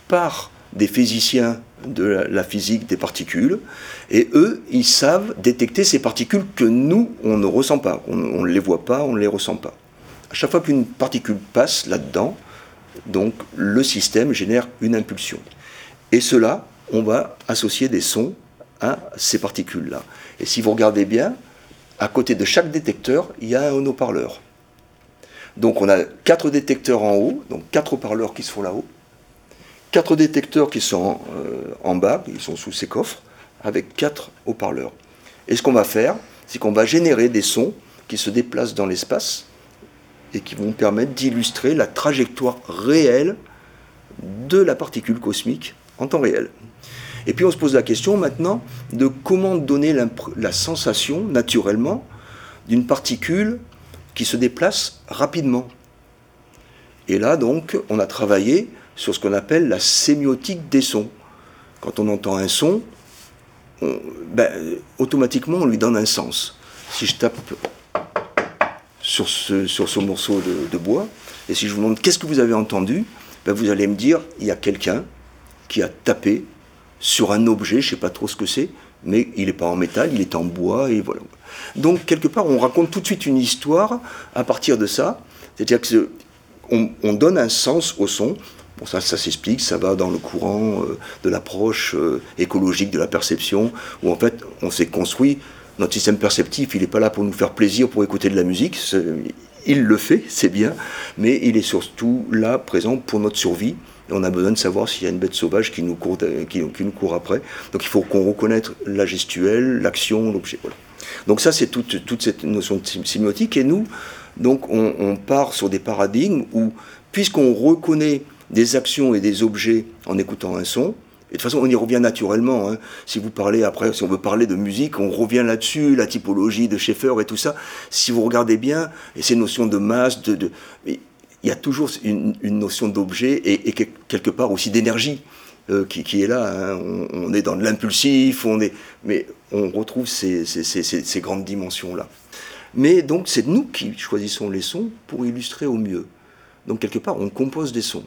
par des physiciens de la physique des particules. Et eux, ils savent détecter ces particules que nous, on ne ressent pas. On ne les voit pas, on ne les ressent pas. À chaque fois qu'une particule passe là-dedans, donc le système génère une impulsion. Et cela, on va associer des sons à ces particules-là. Et si vous regardez bien, à côté de chaque détecteur, il y a un haut-parleur. Donc on a quatre détecteurs en haut, donc quatre haut-parleurs qui sont là-haut, quatre détecteurs qui sont euh, en bas, ils sont sous ces coffres, avec quatre haut-parleurs. Et ce qu'on va faire, c'est qu'on va générer des sons qui se déplacent dans l'espace et qui vont permettre d'illustrer la trajectoire réelle de la particule cosmique en temps réel. Et puis on se pose la question maintenant de comment donner la sensation naturellement d'une particule se déplace rapidement. Et là donc on a travaillé sur ce qu'on appelle la sémiotique des sons. Quand on entend un son, ben, automatiquement on lui donne un sens. Si je tape sur ce, sur ce morceau de, bois, et si je vous demande qu'est-ce que vous avez entendu, ben, vous allez me dire il y a quelqu'un qui a tapé sur un objet, je ne sais pas trop ce que c'est, mais il n'est pas en métal, il est en bois, et voilà. Donc, quelque part, on raconte tout de suite une histoire à partir de ça, c'est-à-dire qu'on on donne un sens au son. Bon, ça, ça s'explique, ça va dans le courant euh, de l'approche euh, écologique de la perception, où en fait, on s'est construit, notre système perceptif, il n'est pas là pour nous faire plaisir, pour écouter de la musique, il le fait, c'est bien, mais il est surtout là, présent pour notre survie, on a besoin de savoir s'il y a une bête sauvage qui nous court, qui, nous court après. Donc il faut qu'on reconnaisse la gestuelle, l'action, l'objet. Donc ça, c'est toute, toute, cette notion de sémiotique. Et nous, donc, on, part sur des paradigmes où, puisqu'on reconnaît des actions et des objets en écoutant un son, et de toute façon, on y revient naturellement. Hein. Si vous parlez après, si on veut parler de musique, on revient là-dessus, la typologie de Schaeffer et tout ça. Si vous regardez bien, et ces notions de masse, de il y a toujours une, notion d'objet et, quelque part aussi d'énergie euh, qui, est là. Hein. On, est dans de l'impulsif, est, mais on retrouve ces, grandes dimensions-là. Mais donc c'est nous qui choisissons les sons pour illustrer au mieux. Donc quelque part, on compose des sons.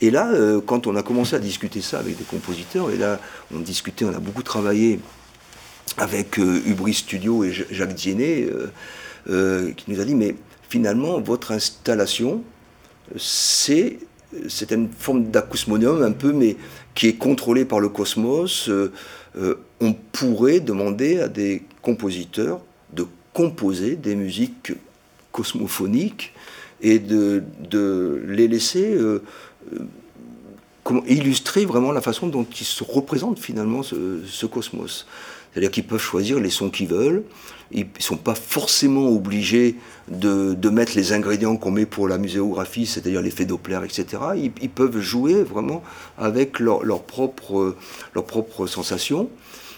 Et là, euh, quand on a commencé à discuter ça avec des compositeurs, et là, on discutait, on a beaucoup travaillé avec euh, Studio et Jacques Diennet, qui nous a dit, mais finalement, votre installation, c'est c'est une forme d'acousmonium un peu, mais qui est contrôlé par le cosmos. Euh, euh, on pourrait demander à des compositeurs de composer des musiques cosmophoniques et de, de les laisser euh, illustrer vraiment la façon dont ils se représentent finalement ce cosmos. C'est-à-dire qu'ils peuvent choisir les sons qu'ils veulent, ils ne sont pas forcément obligés de, mettre les ingrédients qu'on met pour la muséographie, c'est-à-dire l'effet Doppler, etc. Ils, peuvent jouer vraiment avec leurs leur propres leur propre sensations.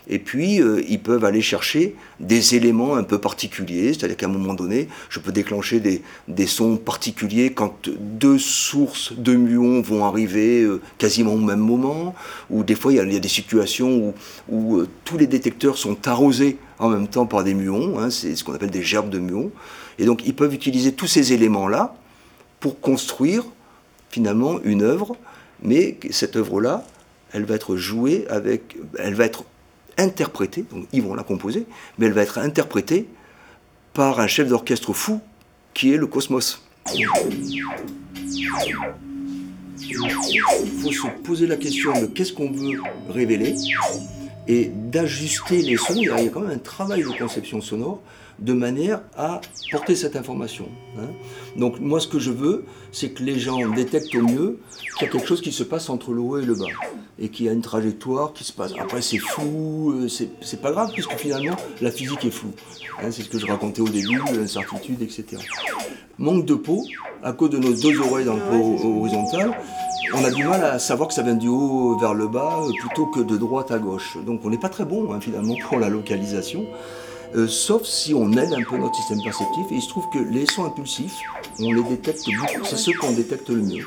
Et puis, euh, ils peuvent aller chercher des éléments un peu particuliers, c'est-à-dire qu'à un moment donné, je peux déclencher des, sons particuliers quand deux sources de muons vont arriver euh, quasiment au même moment, ou des fois, il y a, des situations où, où euh, tous les détecteurs sont arrosés en même temps par des muons, hein, c'est ce qu'on appelle des gerbes de muons. Et donc, ils peuvent utiliser tous ces éléments-là pour construire finalement une œuvre, mais cette œuvre-là, elle va être jouée avec, elle va être interprétée, donc ils vont la composer, mais elle va être interprétée par un chef d'orchestre fou qui est le cosmos. Il faut se poser la question de qu'est-ce qu'on veut révéler et d'ajuster les sons. Il y a quand même un travail de conception sonore de manière à porter cette information. Hein. Donc moi ce que je veux, c'est que les gens détectent au mieux qu'il y a quelque chose qui se passe entre le haut et le bas, et qu'il y a une trajectoire qui se passe. Après c'est flou, euh, c'est pas grave, puisque finalement la physique est floue. Hein. c'est ce que je racontais au début, l'incertitude, etc. Manque de peau, à cause de nos deux oreilles dans le pot horizontal, on a du mal à savoir que ça vient du haut vers le bas euh, plutôt que de droite à gauche. Donc on n'est pas très bon hein, finalement pour la localisation. Euh, sauf si on aide un peu notre système perceptif. Et il se trouve que les sons impulsifs, on les détecte beaucoup, c'est ceux qu'on détecte le mieux.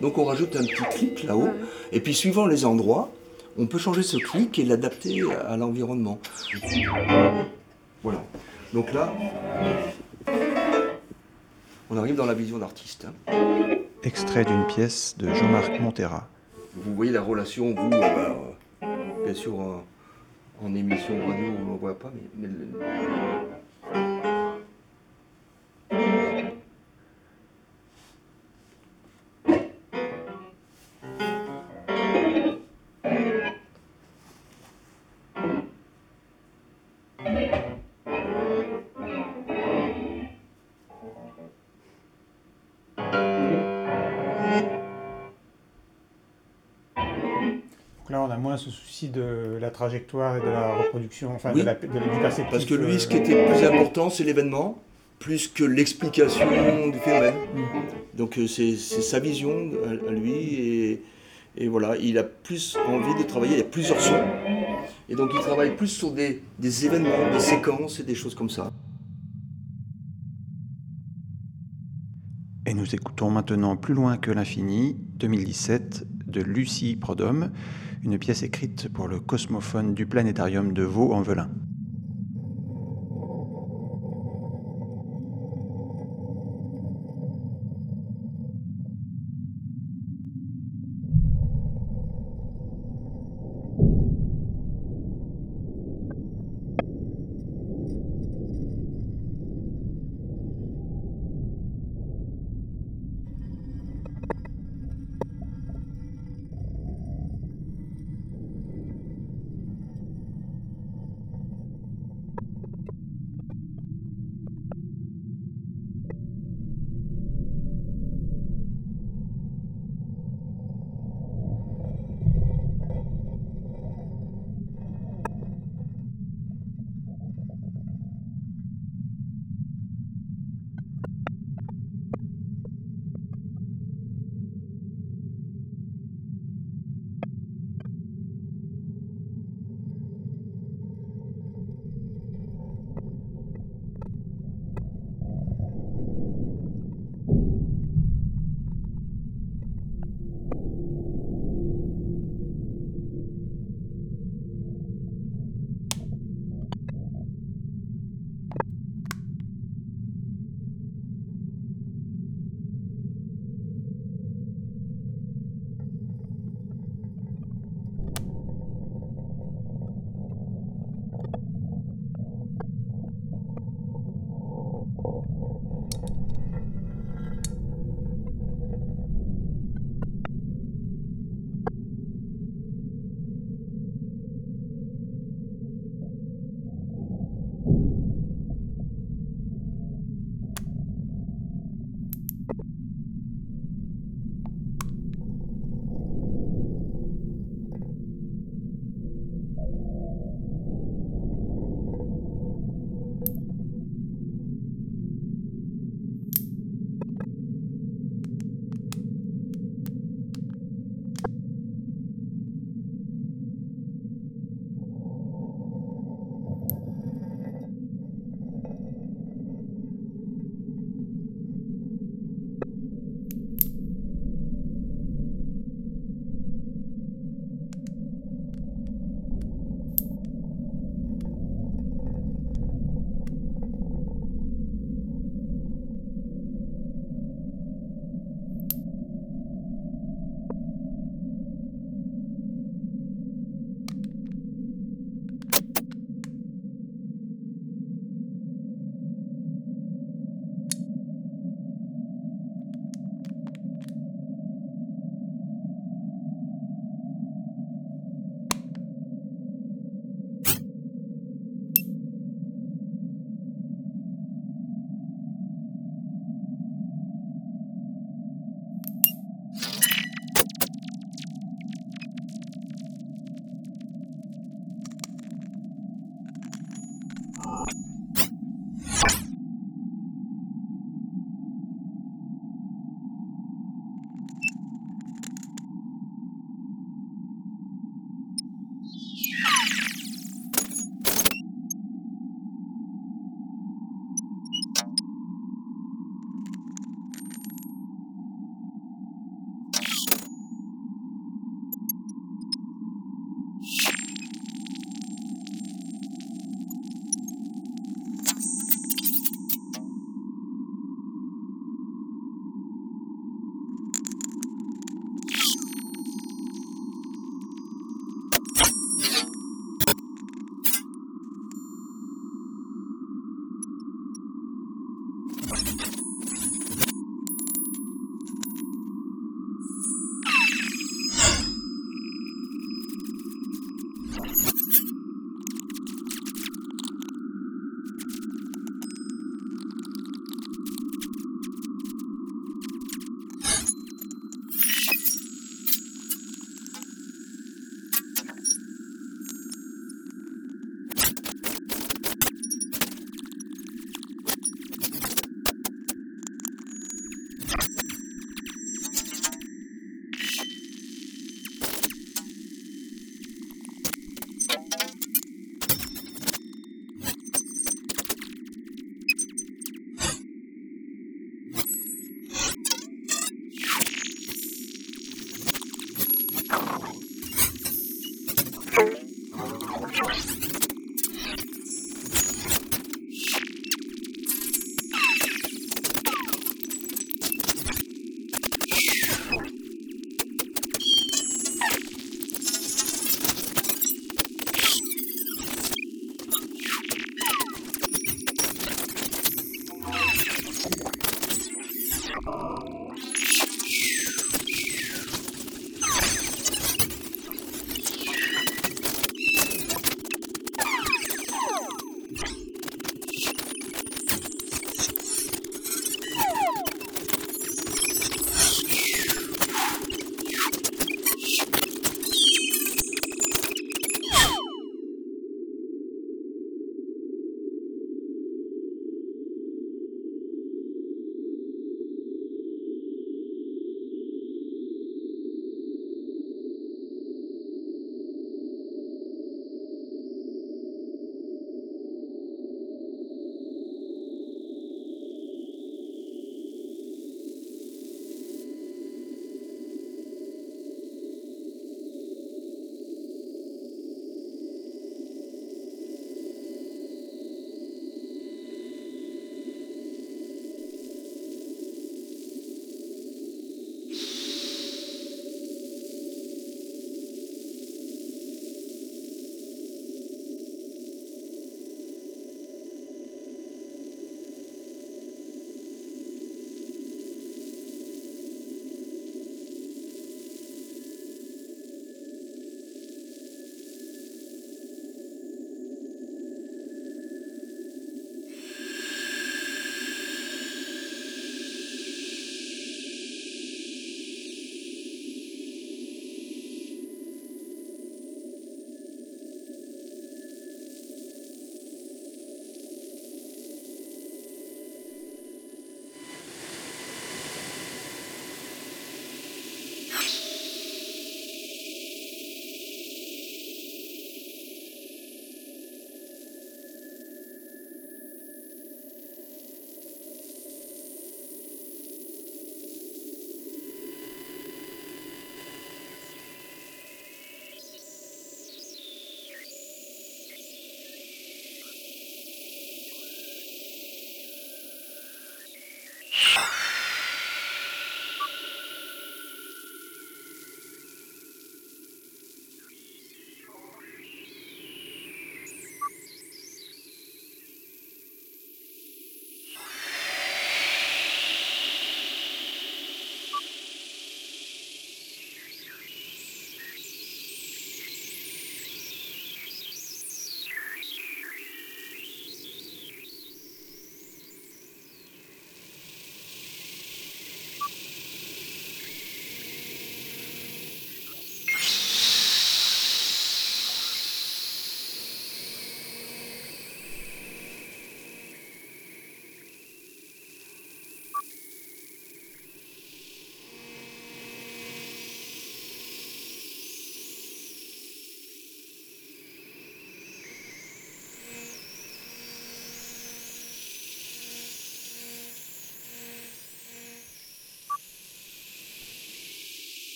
Donc on rajoute un petit clic là-haut, et puis suivant les endroits, on peut changer ce clic et l'adapter à l'environnement. Voilà. Donc là, on arrive dans la vision d'artiste. Hein. Extrait d'une pièce de Jean-Marc Montera. Vous voyez la relation, vous, euh, bah, bien sûr, en émission radio, on ne le voit pas, mais, ce souci de la trajectoire et de la reproduction, enfin de, la, du perceptif. Parce que lui, ce qui était plus important, c'est l'événement, plus que l'explication du phénomène. Mm. Donc euh, c'est sa vision à, lui, et, et, voilà, il a plus envie de travailler, il y a plusieurs sons, et donc il travaille plus sur des, des événements, des séquences et des choses comme ça. Et nous écoutons maintenant Plus loin que l'infini, 2017, de Lucie Prodhomme, une pièce écrite pour le cosmophone du planétarium de Vaux-en-Velin.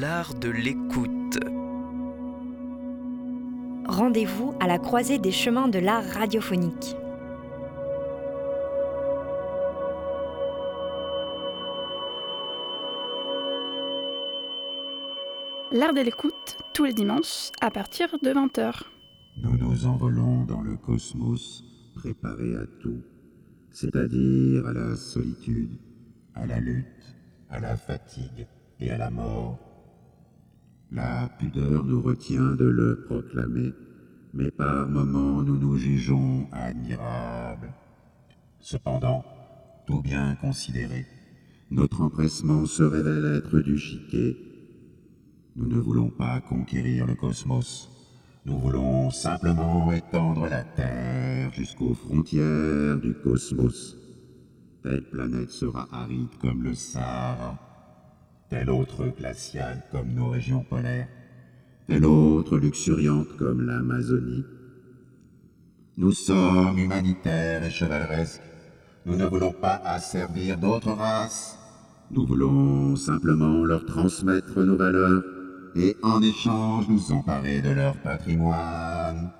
l'art de l'écoute. Rendez-vous à la croisée des chemins de l'art radiophonique. L'art de l'écoute, tous les dimanches, à partir de 20h. Nous nous envolons dans le cosmos préparé à tout, c'est-à-dire à la solitude, à la lutte, à la fatigue et à la mort. La pudeur nous retient de le proclamer, mais par moments nous nous jugeons admirables. Cependant, tout bien considéré, notre empressement se révèle être du chiquet. Nous ne voulons pas conquérir le cosmos. Nous voulons simplement étendre la Terre jusqu'aux frontières du cosmos. Telle planète sera aride comme le Sahara, telle autre glaciale comme nos régions polaires, telle autre luxuriante comme l'Amazonie. Nous sommes humanitaires et chevaleresques. Nous ne voulons pas asservir d'autres races. Nous voulons simplement leur transmettre nos valeurs et en échange nous emparer de leur patrimoine.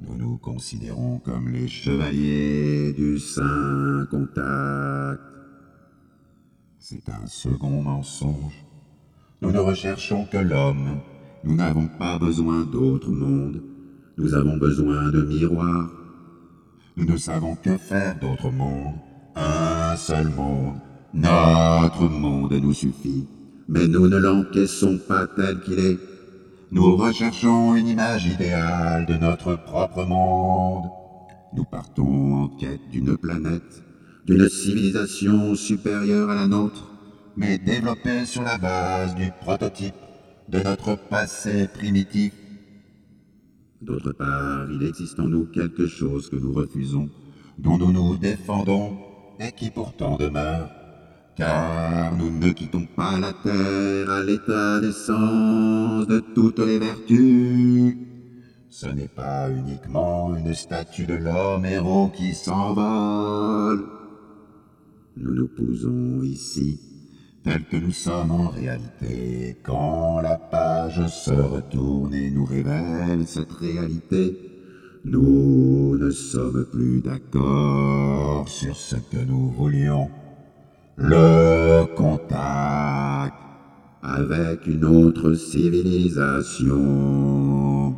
Nous nous considérons comme les chevaliers du Saint Contact. C'est un second mensonge. Nous ne recherchons que l'homme. Nous n'avons pas besoin d'autres mondes. Nous avons besoin de miroirs. Nous ne savons que faire d'autres mondes. Un seul monde. Notre monde nous suffit. Mais nous ne l'encaissons pas tel qu'il est. Nous recherchons une image idéale de notre propre monde. Nous partons en quête d'une planète, d'une civilisation supérieure à la nôtre, mais développée sur la base du prototype de notre passé primitif. D'autre part, il existe en nous quelque chose que nous refusons, dont nous nous défendons et qui pourtant demeure. Car nous ne quittons pas la terre à l'état d'essence de toutes les vertus. Ce n'est pas uniquement une statue de l'homme héros qui s'envole. Nous nous posons ici, tels que nous sommes en réalité, quand la page se retourne et nous révèle cette réalité. Nous ne sommes plus d'accord sur ce que nous voulions le contact avec une autre civilisation.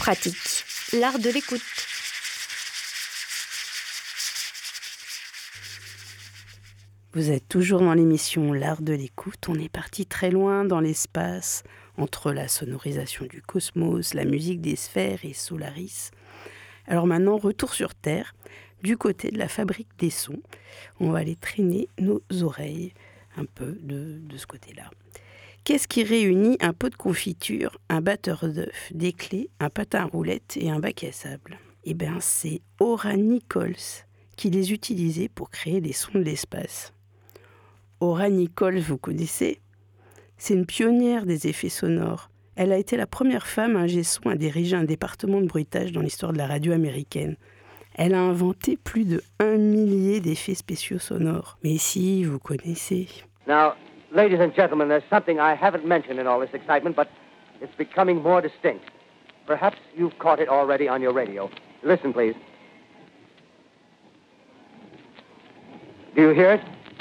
Pratique l'art de l'écoute. Vous êtes toujours dans l'émission L'art de l'écoute. On est parti très loin dans l'espace, entre la sonorisation du cosmos, la musique des sphères et Solaris. Alors maintenant, retour sur Terre, du côté de la fabrique des sons. On va aller traîner nos oreilles un peu de, ce côté-là. Qu'est-ce qui réunit un pot de confiture, un batteur d'œufs, des clés, un patin à roulettes et un bac à sable? Eh bien, c'est Aura Nichols qui les utilisait pour créer des sons de l'espace. Aura Nichols, vous connaissez? C'est une pionnière des effets sonores. Elle a été la première femme ingé son à diriger un département de bruitage dans l'histoire de la radio américaine. Elle a inventé plus de un millier d'effets spéciaux sonores. Mais si, vous connaissez. Ladies and gentlemen, there's something I haven't mentioned in all this excitement, but it's becoming more distinct. Perhaps you've caught it already on your radio. Listen, please. Do you hear it?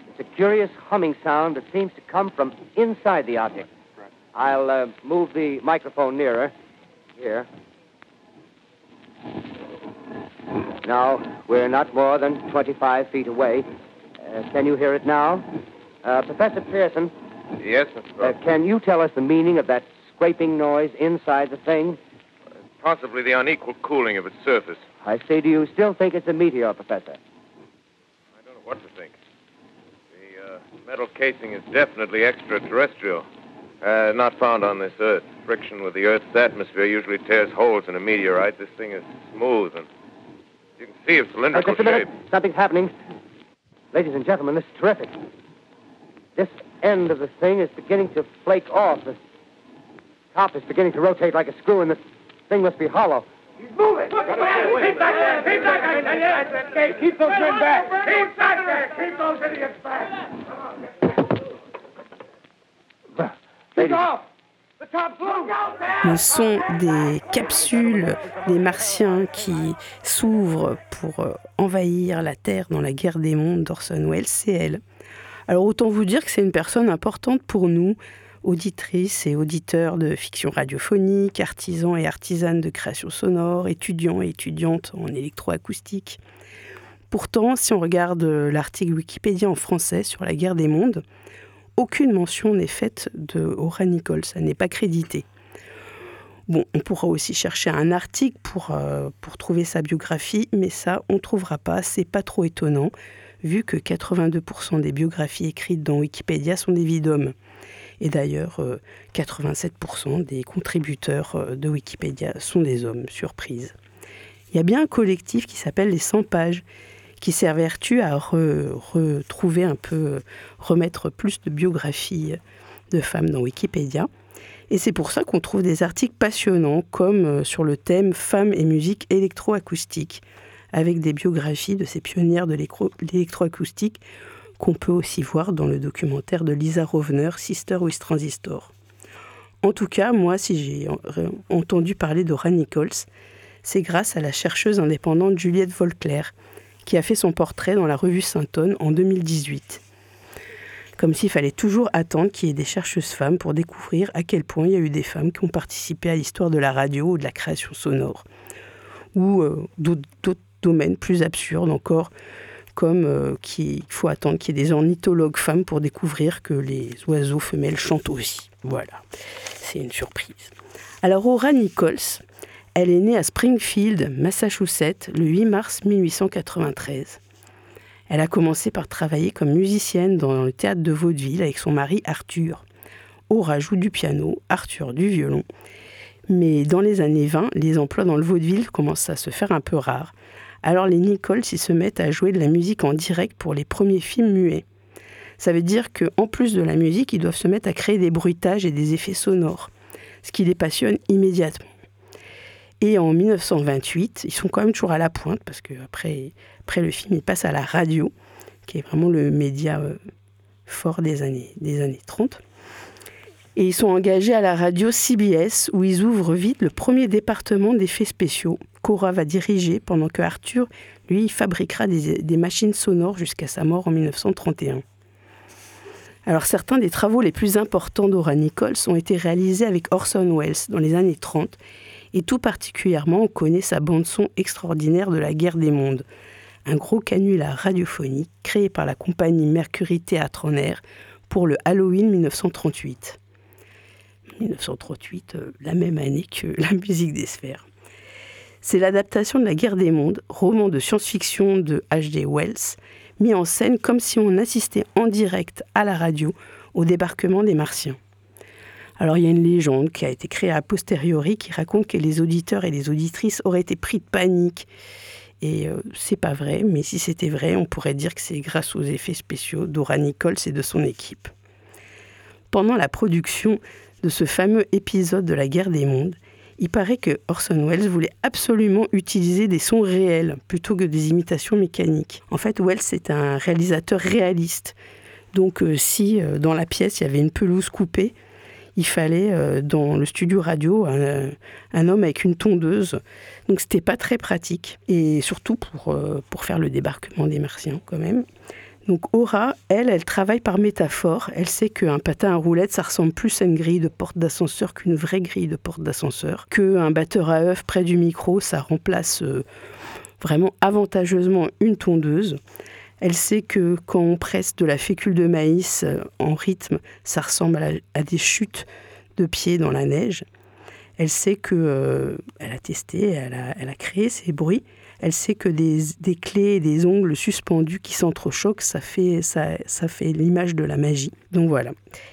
It's a curious humming sound that seems to come from inside the object. I'll uh, move the microphone nearer. Here. Now, we're not more than 25 feet away. Uh, can you hear it now? Uh, Professor Pearson. Yes, Mr. Uh, can you tell us the meaning of that scraping noise inside the thing? Possibly the unequal cooling of its surface. I say, do you still think it's a meteor, Professor? I don't know what to think The metal casing is definitely extraterrestrial. Uh, not found on this Earth. Friction with the Earth's atmosphere usually tears holes in a meteorite. This thing is smooth, and you can see its cylindrical uh, just a minute. shape. Something's happening. Ladies and gentlemen, this is terrific. This end of the thing is beginning to flake off. The top is beginning to rotate like a screw, and the thing must be hollow. He's moving. Keep back there. Keep back there. Keep those men back. Keep back there. Keep those idiots back. Le son des capsules des martiens qui s'ouvrent pour euh, envahir la Terre dans la guerre des mondes d'Orson Welles, c'est elle. Alors autant vous dire que c'est une personne importante pour nous, auditrices et auditeurs de fiction radiophonique, artisans et artisanes de création sonore, étudiants et étudiantes en électroacoustique. Pourtant, si on regarde l'article Wikipédia en français sur la guerre des mondes, aucune mention n'est faite de Aura Nichols, ça n'est pas crédité. Bon, on pourra aussi chercher un article pour, euh, pour trouver sa biographie, mais ça, on ne trouvera pas, c'est pas trop étonnant, vu que 82% des biographies écrites dans Wikipédia sont des vies d'hommes. Et d'ailleurs, 87% euh, des contributeurs euh, de Wikipédia sont des hommes, surprise. Il y a bien un collectif qui s'appelle les 100 pages, qui s'évertue à retrouver un peu, remettre plus de biographies de femmes dans Wikipédia. Et c'est pour ça qu'on trouve des articles passionnants, comme euh, sur le thème Femmes et musique électroacoustique, avec des biographies de ces pionnières de l'électroacoustique qu'on peut aussi voir dans le documentaire de Lisa Rovner, Sister with Transistor. En tout cas, moi, si j'ai entendu parler d'Aura Nichols, c'est grâce à la chercheuse indépendante Juliette Volclair, qui a fait son portrait dans la revue Saint-Anne en 2018. Comme s'il fallait toujours attendre qu'il y ait des chercheuses femmes pour découvrir à quel point il y a eu des femmes qui ont participé à l'histoire de la radio ou de la création sonore. Ou euh, d'autres domaines plus absurdes encore, comme euh, qu'il faut attendre qu'il y ait des ornithologues femmes pour découvrir que les oiseaux femelles chantent aussi. Voilà, c'est une surprise. Alors Aura Nichols, elle est née à Springfield, Massachusetts, le 8 mars 1893. Elle a commencé par travailler comme musicienne dans le théâtre de vaudeville avec son mari Arthur. Aura joue du piano, Arthur du violon. Mais dans les années 20, les emplois dans le vaudeville commencent à se faire un peu rares. Alors les Nichols s'y se mettent à jouer de la musique en direct pour les premiers films muets. Ça veut dire qu'en plus de la musique, ils doivent se mettre à créer des bruitages et des effets sonores, ce qui les passionne immédiatement. Et en 1928, ils sont quand même toujours à la pointe, parce qu'après après le film, ils passent à la radio, qui est vraiment le média euh, fort des années, des années 30. Et ils sont engagés à la radio CBS, où ils ouvrent vite le premier département d'effets spéciaux. Cora va diriger, pendant que Arthur, lui, fabriquera des, machines sonores jusqu'à sa mort en 1931. Alors certains des travaux les plus importants d'Ora Nichols ont été réalisés avec Orson Welles dans les années 30 Et tout particulièrement, on connaît sa bande-son extraordinaire de la guerre des mondes. Un gros canular radiophonique créé par la compagnie Mercury Théâtre en Air pour le Halloween 1938. 1938, euh, la même année que la musique des sphères. C'est l'adaptation de La guerre des mondes, roman de science-fiction de H.G. Wells, mis en scène comme si on assistait en direct à la radio au débarquement des Martiens. Alors il y a une légende qui a été créée a posteriori qui raconte que les auditeurs et les auditrices auraient été pris de panique. Et euh, c'est pas vrai, mais si c'était vrai, on pourrait dire que c'est grâce aux effets spéciaux d'Ora Nichols et de son équipe. Pendant la production de ce fameux épisode de la guerre des mondes, il paraît que Orson Welles voulait absolument utiliser des sons réels plutôt que des imitations mécaniques. En fait, Welles est un réalisateur réaliste. Donc euh, si euh, dans la pièce il y avait une pelouse coupée, il fallait euh, dans le studio radio un, homme avec une tondeuse. Donc c'était pas très pratique. Et surtout pour, pour faire le débarquement des Martiens quand même. Donc Aura, elle, elle travaille par métaphore. Elle sait qu'un patin à roulettes, ça ressemble plus à une grille de porte d'ascenseur qu'une vraie grille de porte d'ascenseur. Qu'un batteur à œufs près du micro, ça remplace euh, vraiment avantageusement une tondeuse. Elle sait que quand on presse de la fécule de maïs euh, en rythme, ça ressemble à, des chutes de pieds dans la neige. Elle sait que euh, elle a testé, elle a créé ces bruits elle sait que des, clés et des ongles suspendus qui s'entrechoquent, ça fait, ça, fait l'image de la magie. Donc voilà.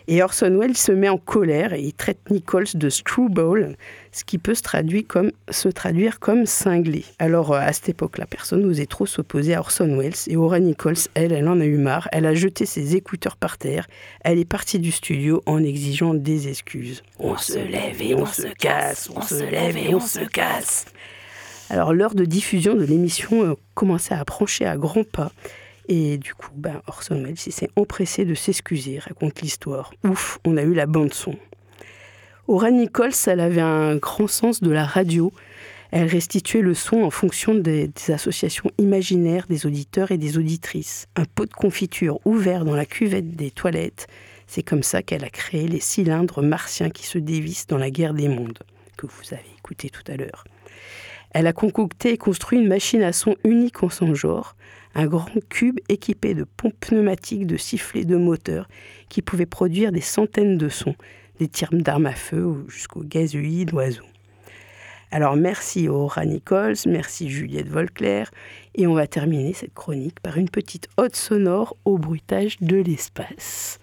Et Orson Welles se met en colère et il traite Nichols de screwball, ce qui peut se traduire comme, se traduire comme cinglé. Alors euh, à cette époque-là, personne n'osait trop s'opposer à Orson Welles et Aura Nichols, elle, elle en a eu marre. Elle a jeté ses écouteurs par terre. Elle est partie du studio en exigeant des excuses. On se lève et on se casse, on se lève et on se casse. Alors l'heure de diffusion de l'émission euh, commençait à approcher à grands pas. Et du coup, ben, Orson Welles s'est empressé de s'excuser, raconte l'histoire. Ouf, on a eu la bande son. Aura Nichols, elle avait un grand sens de la radio. Elle restituait le son en fonction des, des, associations imaginaires des auditeurs et des auditrices. Un pot de confiture ouvert dans la cuvette des toilettes, c'est comme ça qu'elle a créé les cylindres martiens qui se dévissent dans la guerre des mondes, que vous avez écouté tout à l'heure. Elle a concocté et construit une machine à son unique en son genre, un grand cube équipé de pompes pneumatiques, de sifflets de moteur, qui pouvait produire des centaines de sons, des tirs d'armes à feu jusqu'au gazouillis d'oiseaux. Alors merci Aura Nichols, merci Juliette Volclair, et on va terminer cette chronique par une petite ode sonore au bruitage de l'espace.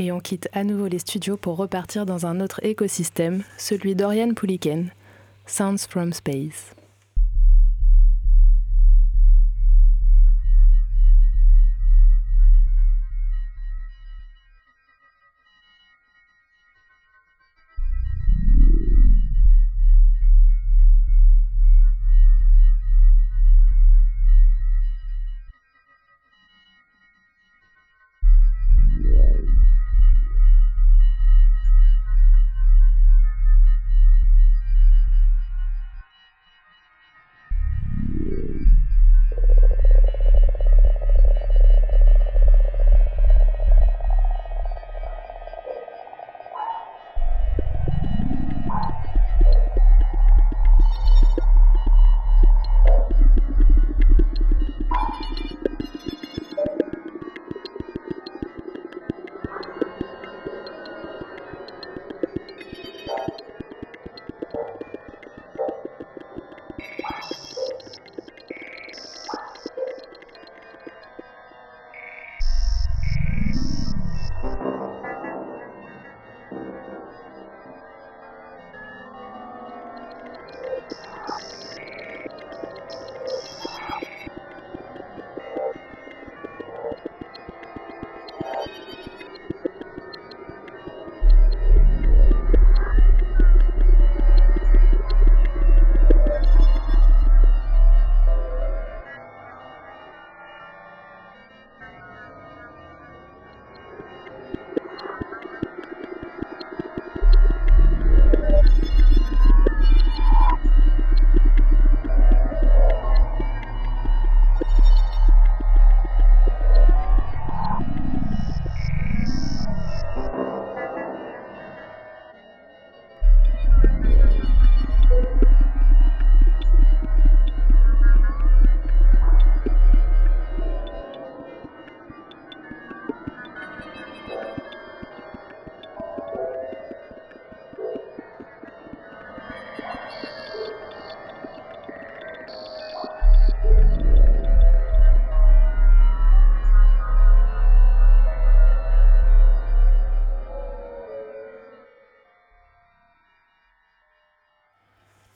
Et on quitte à nouveau les studios pour repartir dans un autre écosystème, celui d'Oriane Pouliken, Sounds from Space.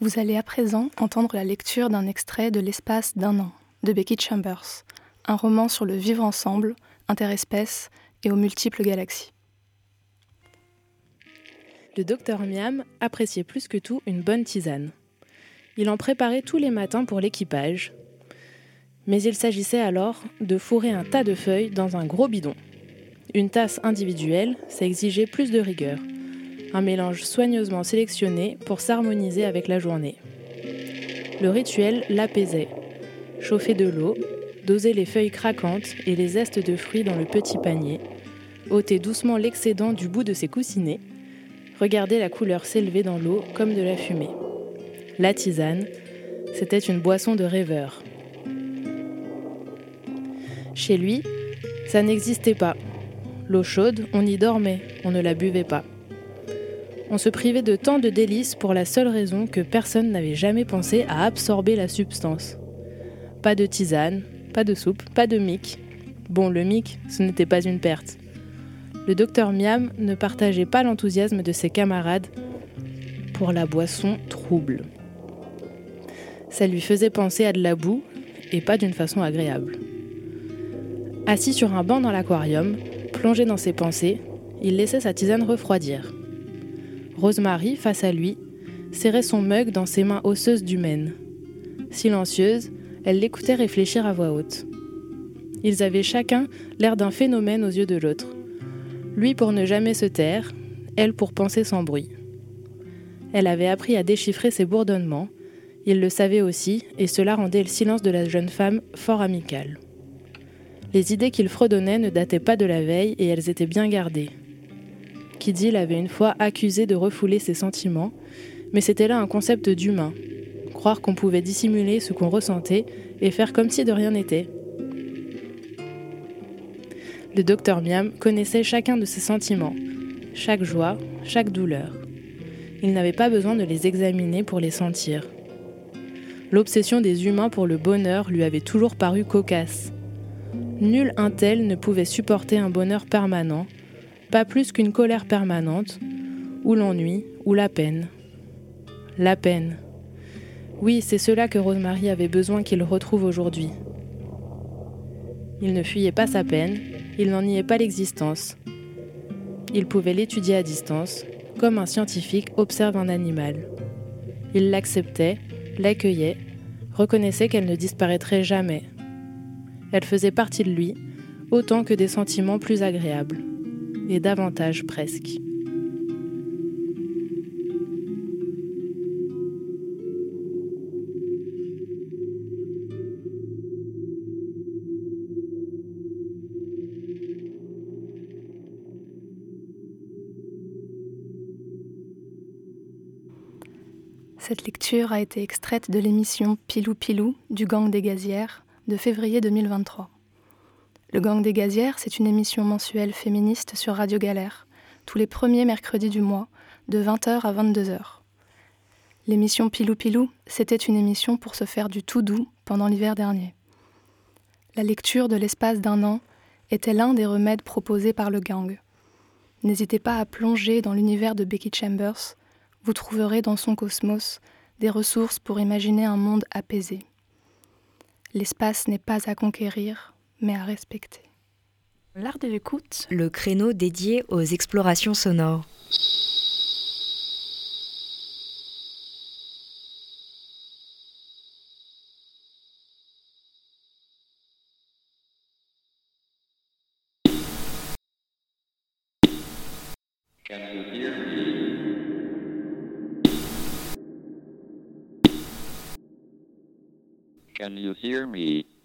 Vous allez à présent entendre la lecture d'un extrait de L'espace d'un an de Becky Chambers, un roman sur le vivre ensemble, interespèces et aux multiples galaxies. Le docteur Miam appréciait plus que tout une bonne tisane. Il en préparait tous les matins pour l'équipage, mais il s'agissait alors de fourrer un tas de feuilles dans un gros bidon. Une tasse individuelle, ça exigeait plus de rigueur un mélange soigneusement sélectionné pour s'harmoniser avec la journée. Le rituel l'apaisait. Chauffer de l'eau, doser les feuilles craquantes et les zestes de fruits dans le petit panier, ôter doucement l'excédent du bout de ses coussinets, regarder la couleur s'élever dans l'eau comme de la fumée. La tisane, c'était une boisson de rêveur. Chez lui, ça n'existait pas. L'eau chaude, on y dormait, on ne la buvait pas. On se privait de tant de délices pour la seule raison que personne n'avait jamais pensé à absorber la substance. Pas de tisane, pas de soupe, pas de mic. Bon, le mic, ce n'était pas une perte. Le docteur Miam ne partageait pas l'enthousiasme de ses camarades pour la boisson trouble. Ça lui faisait penser à de la boue, et pas d'une façon agréable. Assis sur un banc dans l'aquarium, plongé dans ses pensées, il laissait sa tisane refroidir. Rosemary, face à lui, serrait son mug dans ses mains osseuses d'humaine. Silencieuse, elle l'écoutait réfléchir à voix haute. Ils avaient chacun l'air d'un phénomène aux yeux de l'autre. Lui pour ne jamais se taire, elle pour penser sans bruit. Elle avait appris à déchiffrer ses bourdonnements, il le savait aussi, et cela rendait le silence de la jeune femme fort amical. Les idées qu'il fredonnait ne dataient pas de la veille et elles étaient bien gardées. Kiddy l'avait une fois accusé de refouler ses sentiments, mais c'était là un concept d'humain. Croire qu'on pouvait dissimuler ce qu'on ressentait et faire comme si de rien n'était. Le docteur Miam connaissait chacun de ses sentiments, chaque joie, chaque douleur. Il n'avait pas besoin de les examiner pour les sentir. L'obsession des humains pour le bonheur lui avait toujours paru cocasse. Nul un tel ne pouvait supporter un bonheur permanent, pas plus qu'une colère permanente, ou l'ennui, ou la peine. La peine. Oui, c'est cela que Rosemary avait besoin qu'il retrouve aujourd'hui. Il ne fuyait pas sa peine, il n'en niait pas l'existence. Il pouvait l'étudier à distance, comme un scientifique observe un animal. Il l'acceptait, l'accueillait, reconnaissait qu'elle ne disparaîtrait jamais. Elle faisait partie de lui, autant que des sentiments plus agréables, et davantage presque. Cette lecture a été extraite de l'émission Pilou Pilou du Gang des Gazières de février 2023. Le Gang des Gazières, c'est une émission mensuelle féministe sur Radio Galère, tous les premiers mercredis du mois, de 20h à 22h. L'émission Pilou Pilou, c'était une émission pour se faire du tout doux pendant l'hiver dernier. La lecture de l'espace d'un an était l'un des remèdes proposés par le gang. N'hésitez pas à plonger dans l'univers de Becky Chambers, vous trouverez dans son cosmos des ressources pour imaginer un monde apaisé. L'espace n'est pas à conquérir, mais à respecter. L'art de l'écoute, le créneau dédié aux explorations sonores. Can you hear me?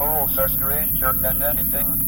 Oh, Sarsquid, you're done anything.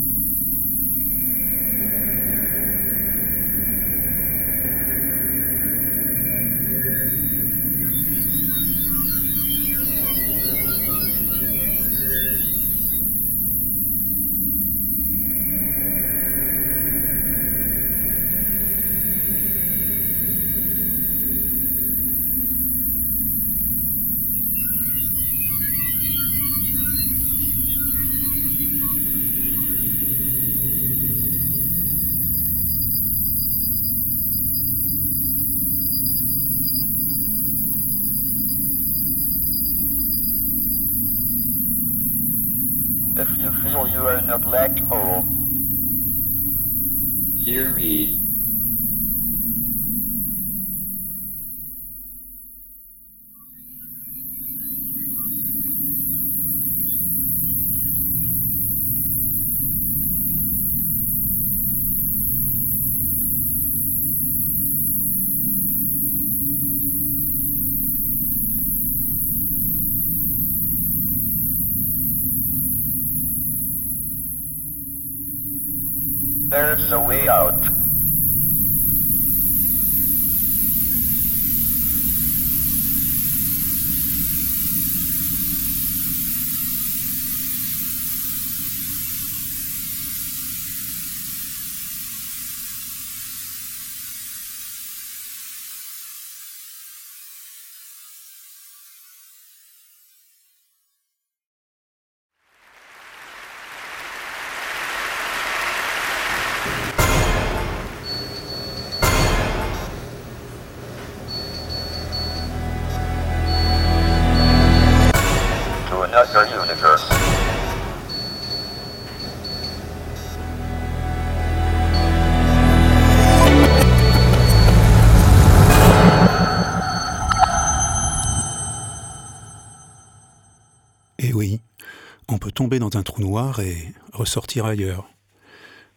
Dans un trou noir et ressortir ailleurs.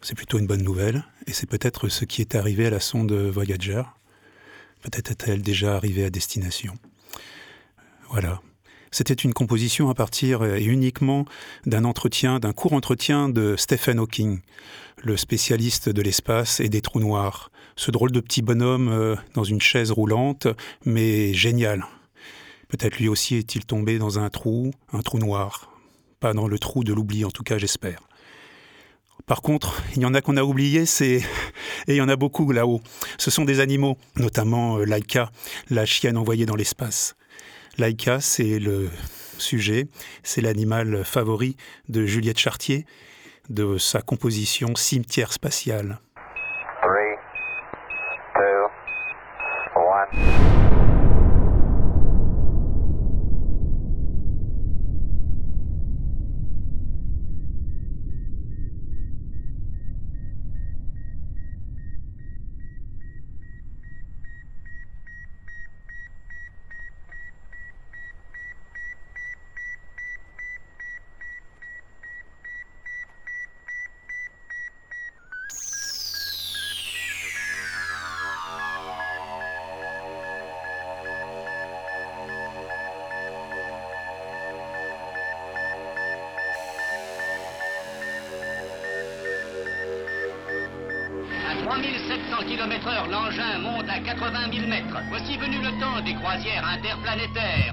C'est plutôt une bonne nouvelle, et c'est peut-être ce qui est arrivé à la sonde Voyager. Peut-être est-elle déjà arrivée à destination. Voilà. C'était une composition à partir et uniquement d'un entretien, d'un court entretien de Stephen Hawking, le spécialiste de l'espace et des trous noirs. Ce drôle de petit bonhomme euh, dans une chaise roulante, mais génial. Peut-être lui aussi est-il tombé dans un trou, un trou noir. Pas dans le trou de l'oubli, en tout cas, j'espère. Par contre, il y en a qu'on a oublié, c'est et il y en a beaucoup là-haut. Ce sont des animaux, notamment euh, Laika, la chienne envoyée dans l'espace. Laika, c'est le sujet, c'est l'animal favori de Juliette Chartier, de sa composition Cimetière spatial. 3700 km/h, l'engin monte à 80 000 mètres. Voici venu le temps des croisières interplanétaires.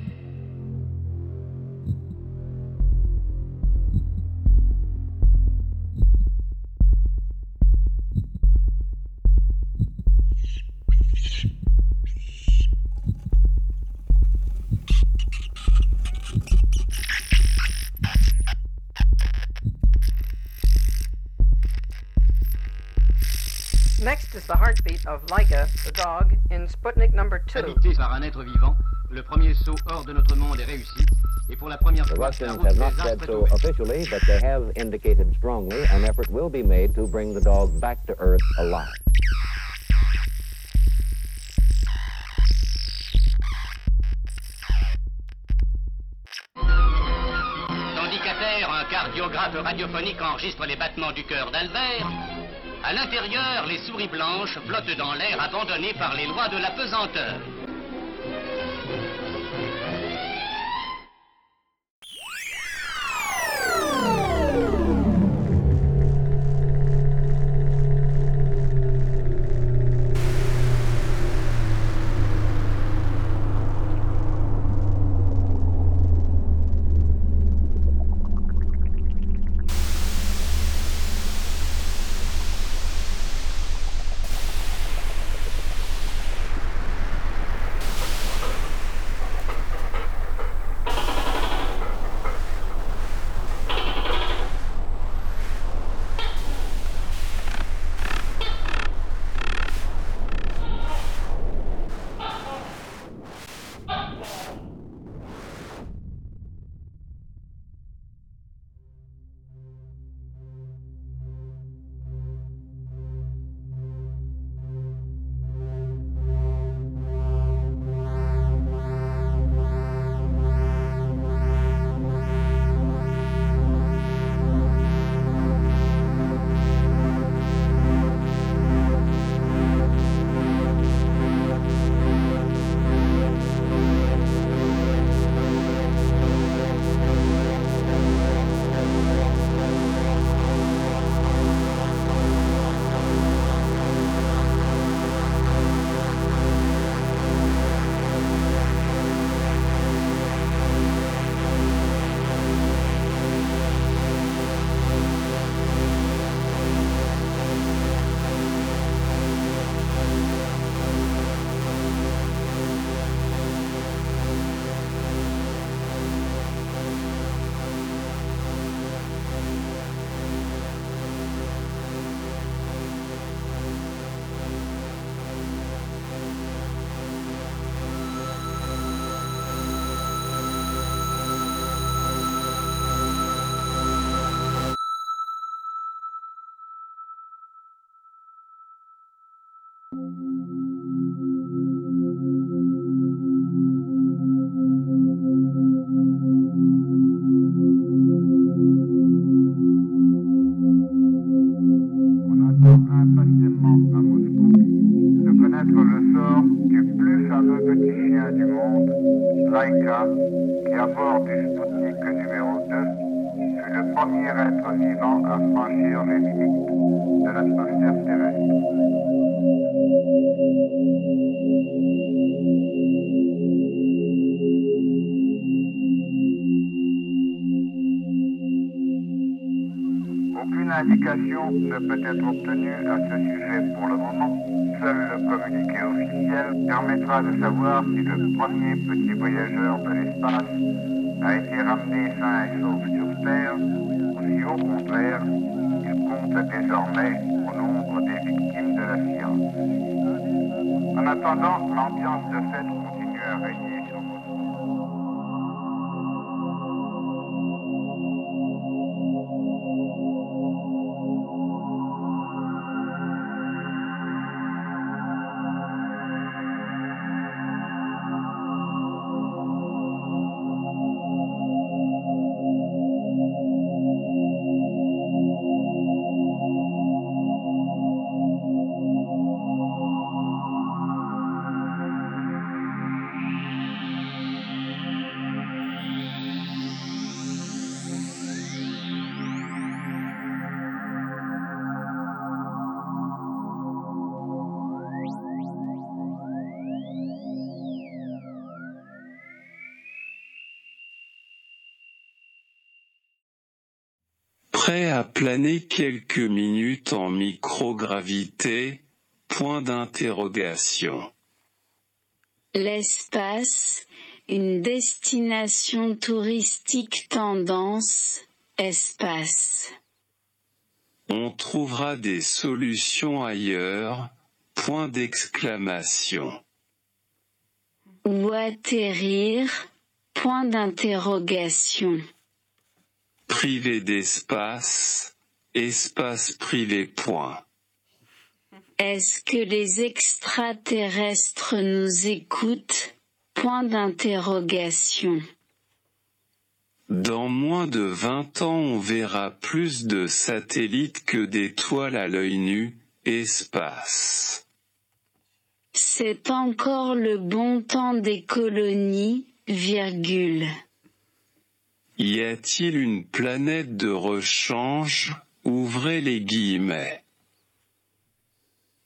Of Laika, the dog, in Sputnik number 2. Habité par un être vivant, le premier saut hors de notre monde est réussi. Et pour la première The fois, Russians have not said so officially, but they have indicated strongly an effort will be made to bring the dog back to Earth alive. Tandis qu'à terre, un cardiographe radiophonique enregistre les battements du cœur d'Albert. À l'intérieur, les souris blanches flottent dans l'air abandonnées par les lois de la pesanteur. De savoir si le premier petit voyageur de l'espace a été ramené sain et sauf sur Terre, ou si au contraire, il compte désormais au nombre des victimes de la science. En attendant, l'ambiance de fête continue à régner sur Prêt à planer quelques minutes en microgravité? Point d'interrogation. L'espace, une destination touristique tendance, espace. On trouvera des solutions ailleurs Point d'exclamation. Où atterrir Point d'interrogation. Privé d'espace, espace privé point. Est-ce que les extraterrestres nous écoutent? Point d'interrogation. Dans moins de 20 ans on verra plus de satellites que d'étoiles à l'œil nu, espace. C'est encore le bon temps des colonies, virgule. Y a-t-il une planète de rechange? Ouvrez les guillemets.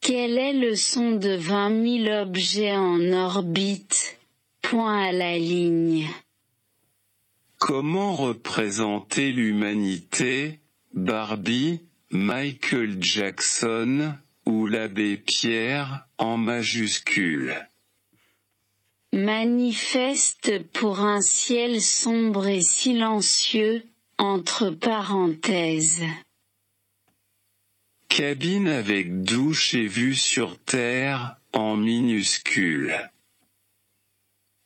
Quel est le son de vingt mille objets en orbite? Point à la ligne. Comment représenter l'humanité? Barbie, Michael Jackson ou l'abbé Pierre en majuscule? Manifeste pour un ciel sombre et silencieux, entre parenthèses. Cabine avec douche et vue sur Terre en minuscule.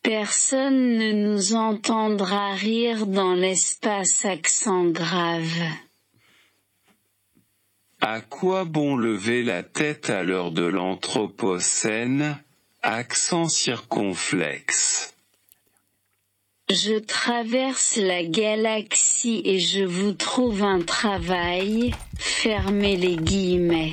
Personne ne nous entendra rire dans l'espace accent grave. À quoi bon lever la tête à l'heure de l'Anthropocène? Accent circonflexe. Je traverse la galaxie et je vous trouve un travail, fermez les guillemets.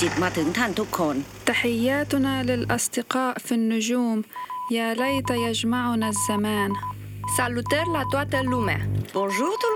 จิตมาถึงท่านทุกคน تحياتنا للأصدقاء في النجوم يا ليت يجمعنا الزمان Salutări la toată lumea. Bonjour tout le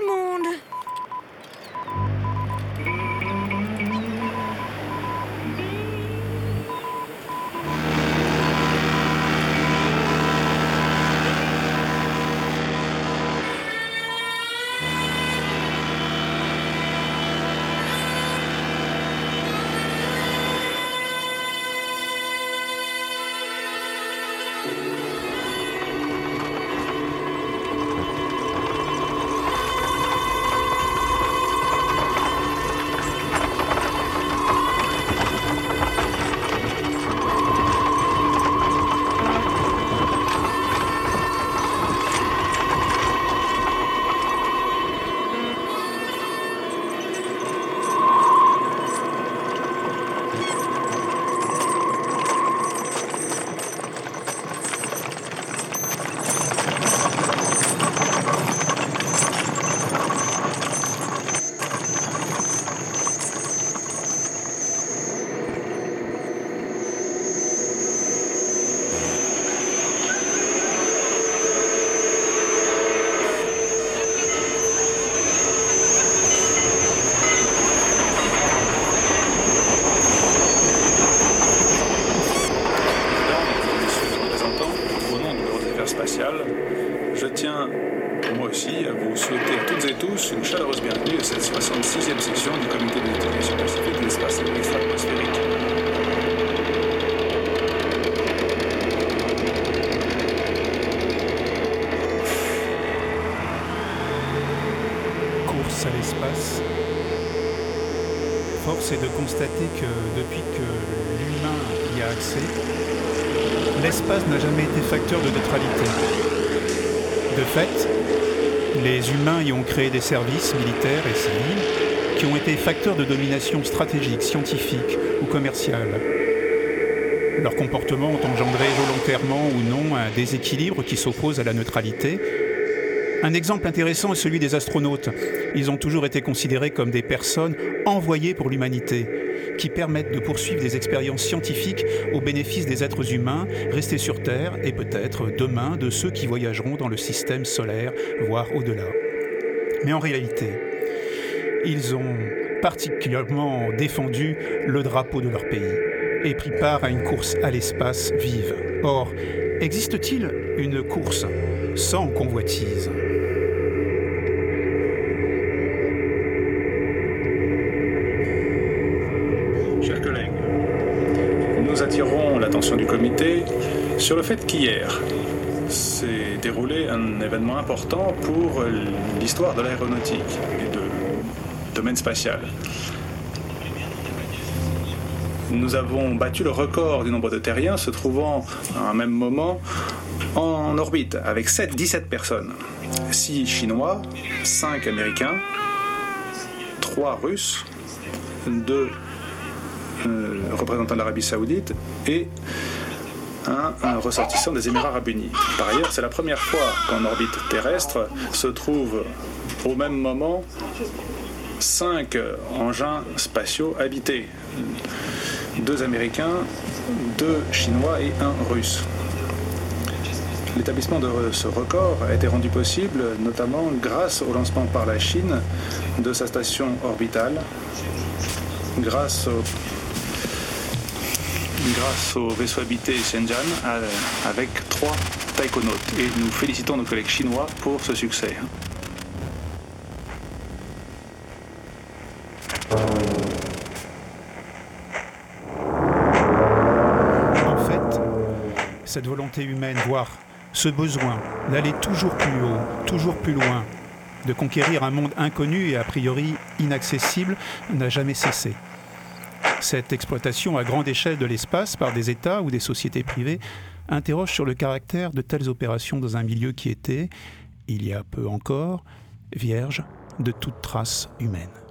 de neutralité. De fait, les humains y ont créé des services militaires et civils qui ont été facteurs de domination stratégique, scientifique ou commerciale. Leurs comportements ont engendré volontairement ou non un déséquilibre qui s'oppose à la neutralité. Un exemple intéressant est celui des astronautes. Ils ont toujours été considérés comme des personnes envoyées pour l'humanité, qui permettent de poursuivre des expériences scientifiques au bénéfice des êtres humains restés sur Terre et peut-être demain de ceux qui voyageront dans le système solaire, voire au-delà. Mais en réalité, ils ont particulièrement défendu le drapeau de leur pays et pris part à une course à l'espace vive. Or, existe-t-il une course sans convoitise? Sur le fait qu'hier s'est déroulé un événement important pour l'histoire de l'aéronautique et du domaine spatial. Nous avons battu le record du nombre de terriens se trouvant à un même moment en orbite avec 7, 17 personnes. 6 Chinois, 5 Américains, 3 Russes, 2 euh, représentants de l'Arabie Saoudite et un, ressortissant des Émirats Arabes Unis. Par ailleurs, c'est la première fois qu'en orbite terrestre se trouvent au même moment cinq engins spatiaux habités. Deux Américains, deux Chinois et un Russe. L'établissement de ce record a été rendu possible notamment grâce au lancement par la Chine de sa station orbitale, grâce au, grâce au vaisseau habité Shenzhen avec trois taïkonautes. Et nous félicitons nos collègues chinois pour ce succès. En fait, cette volonté humaine, voire ce besoin d'aller toujours plus haut, toujours plus loin, de conquérir un monde inconnu et a priori inaccessible, n'a jamais cessé. Cette exploitation à grande échelle de l'espace par des États ou des sociétés privées interroge sur le caractère de telles opérations dans un milieu qui était, il y a peu encore, vierge de toute trace humaine.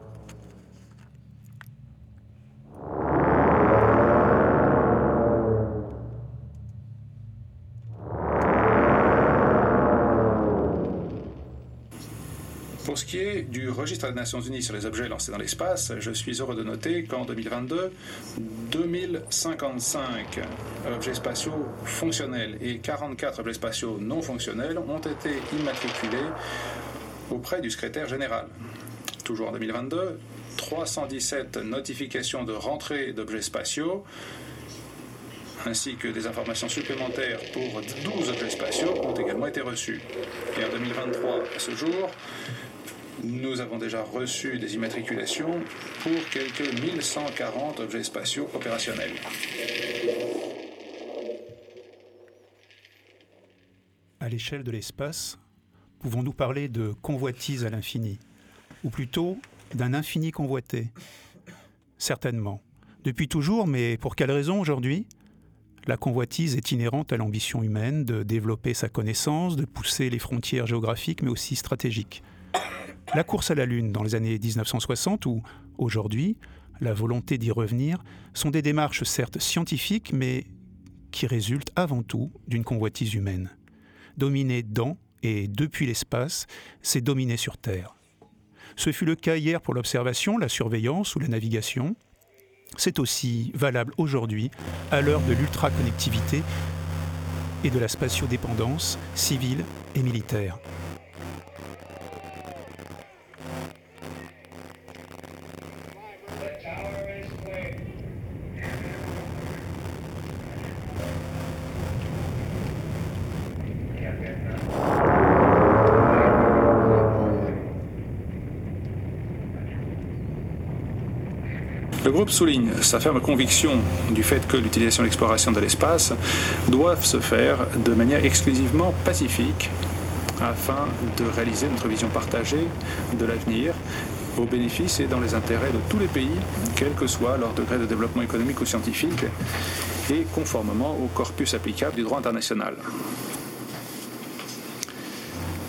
Ce qui est du registre des Nations Unies sur les objets lancés dans l'espace, je suis heureux de noter qu'en 2022, 2055 objets spatiaux fonctionnels et 44 objets spatiaux non fonctionnels ont été immatriculés auprès du secrétaire général. Toujours en 2022, 317 notifications de rentrée d'objets spatiaux ainsi que des informations supplémentaires pour 12 objets spatiaux ont également été reçues. Et en 2023, à ce jour, nous avons déjà reçu des immatriculations pour quelques 1140 objets spatiaux opérationnels. À l'échelle de l'espace, pouvons-nous parler de convoitise à l'infini? Ou plutôt d'un infini convoité? Certainement. Depuis toujours, mais pour quelle raison aujourd'hui? La convoitise est inhérente à l'ambition humaine de développer sa connaissance, de pousser les frontières géographiques mais aussi stratégiques. La course à la Lune dans les années 1960 ou aujourd'hui, la volonté d'y revenir sont des démarches certes scientifiques mais qui résultent avant tout d'une convoitise humaine. Dominer dans et depuis l'espace, c'est dominer sur Terre. Ce fut le cas hier pour l'observation, la surveillance ou la navigation. C'est aussi valable aujourd'hui à l'heure de l'ultra-connectivité et de la spatiodépendance civile et militaire. Groupe souligne sa ferme conviction du fait que l'utilisation et l'exploration de l'espace doivent se faire de manière exclusivement pacifique afin de réaliser notre vision partagée de l'avenir au bénéfice et dans les intérêts de tous les pays, quel que soit leur degré de développement économique ou scientifique, et conformément au corpus applicable du droit international.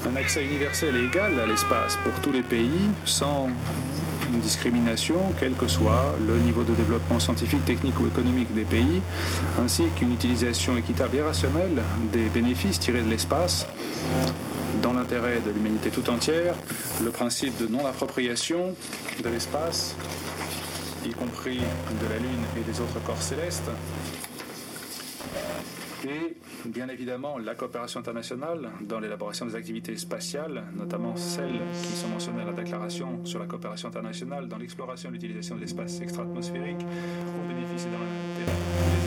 Un accès universel et égal à l'espace pour tous les pays, sans discrimination, quel que soit le niveau de développement scientifique, technique ou économique des pays, ainsi qu'une utilisation équitable et rationnelle des bénéfices tirés de l'espace dans l'intérêt de l'humanité tout entière, le principe de non-appropriation de l'espace, y compris de la Lune et des autres corps célestes, et bien évidemment la coopération internationale dans l'élaboration des activités spatiales, notamment celles qui sont mentionnées dans la déclaration sur la coopération internationale dans l'exploration et l'utilisation de l'espace extra-atmosphérique au bénéfice et dans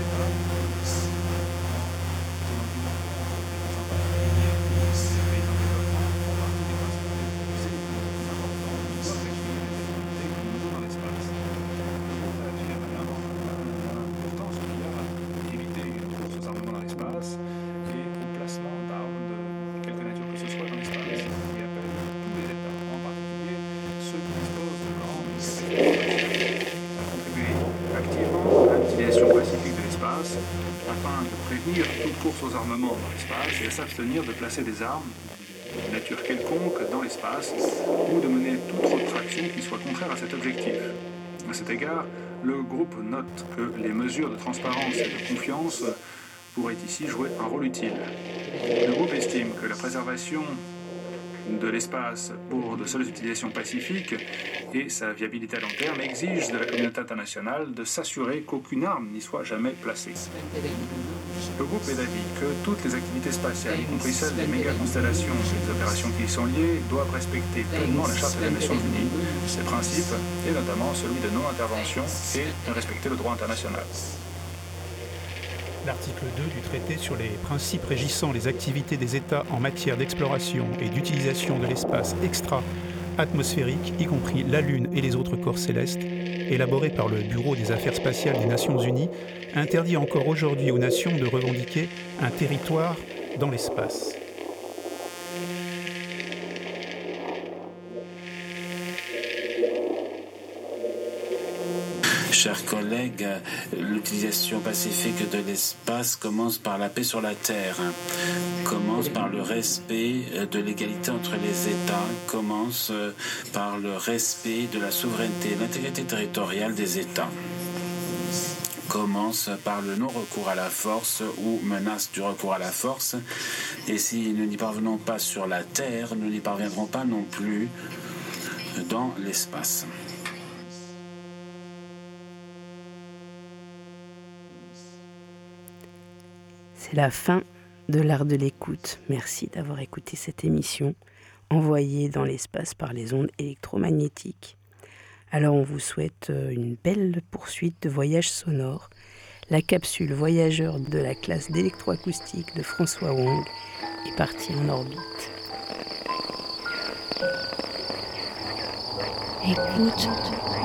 aux armements dans l'espace et à s'abstenir de placer des armes de nature quelconque dans l'espace ou de mener toute autre action qui soit contraire à cet objectif. À cet égard, le groupe note que les mesures de transparence et de confiance pourraient ici jouer un rôle utile. Le groupe estime que la préservation de l'espace pour de seules utilisations pacifiques et sa viabilité à long terme exige de la communauté internationale de s'assurer qu'aucune arme n'y soit jamais placée. Le groupe est d'avis que toutes les activités spatiales, y compris celles des méga-constellations et des opérations qui y sont liées, doivent respecter pleinement la Charte des Nations Unies, ses principes, et notamment celui de non-intervention et de respecter le droit international. L'article 2 du traité sur les principes régissant les activités des États en matière d'exploration et d'utilisation de l'espace extra-atmosphérique, y compris la Lune et les autres corps célestes, élaboré par le Bureau des Affaires spatiales des Nations Unies, interdit encore aujourd'hui aux nations de revendiquer un territoire dans l'espace. Chers collègues, l'utilisation pacifique de l'espace commence par la paix sur la Terre, commence par le respect de l'égalité entre les États, commence par le respect de la souveraineté et l'intégrité territoriale des États commence par le non-recours à la force ou menace du recours à la force. Et si nous n'y parvenons pas sur la Terre, nous n'y parviendrons pas non plus dans l'espace. C'est la fin de l'art de l'écoute. Merci d'avoir écouté cette émission envoyée dans l'espace par les ondes électromagnétiques. Alors on vous souhaite euh, une belle poursuite de voyage sonore. La capsule voyageur de la classe d'électroacoustique de François Wong est partie en orbite. Écoute.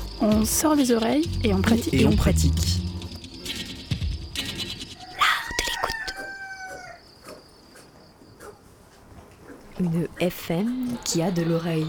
On sort les oreilles et on pratique. Et on pratique. L'art de l'écoute. Une FM qui a de l'oreille.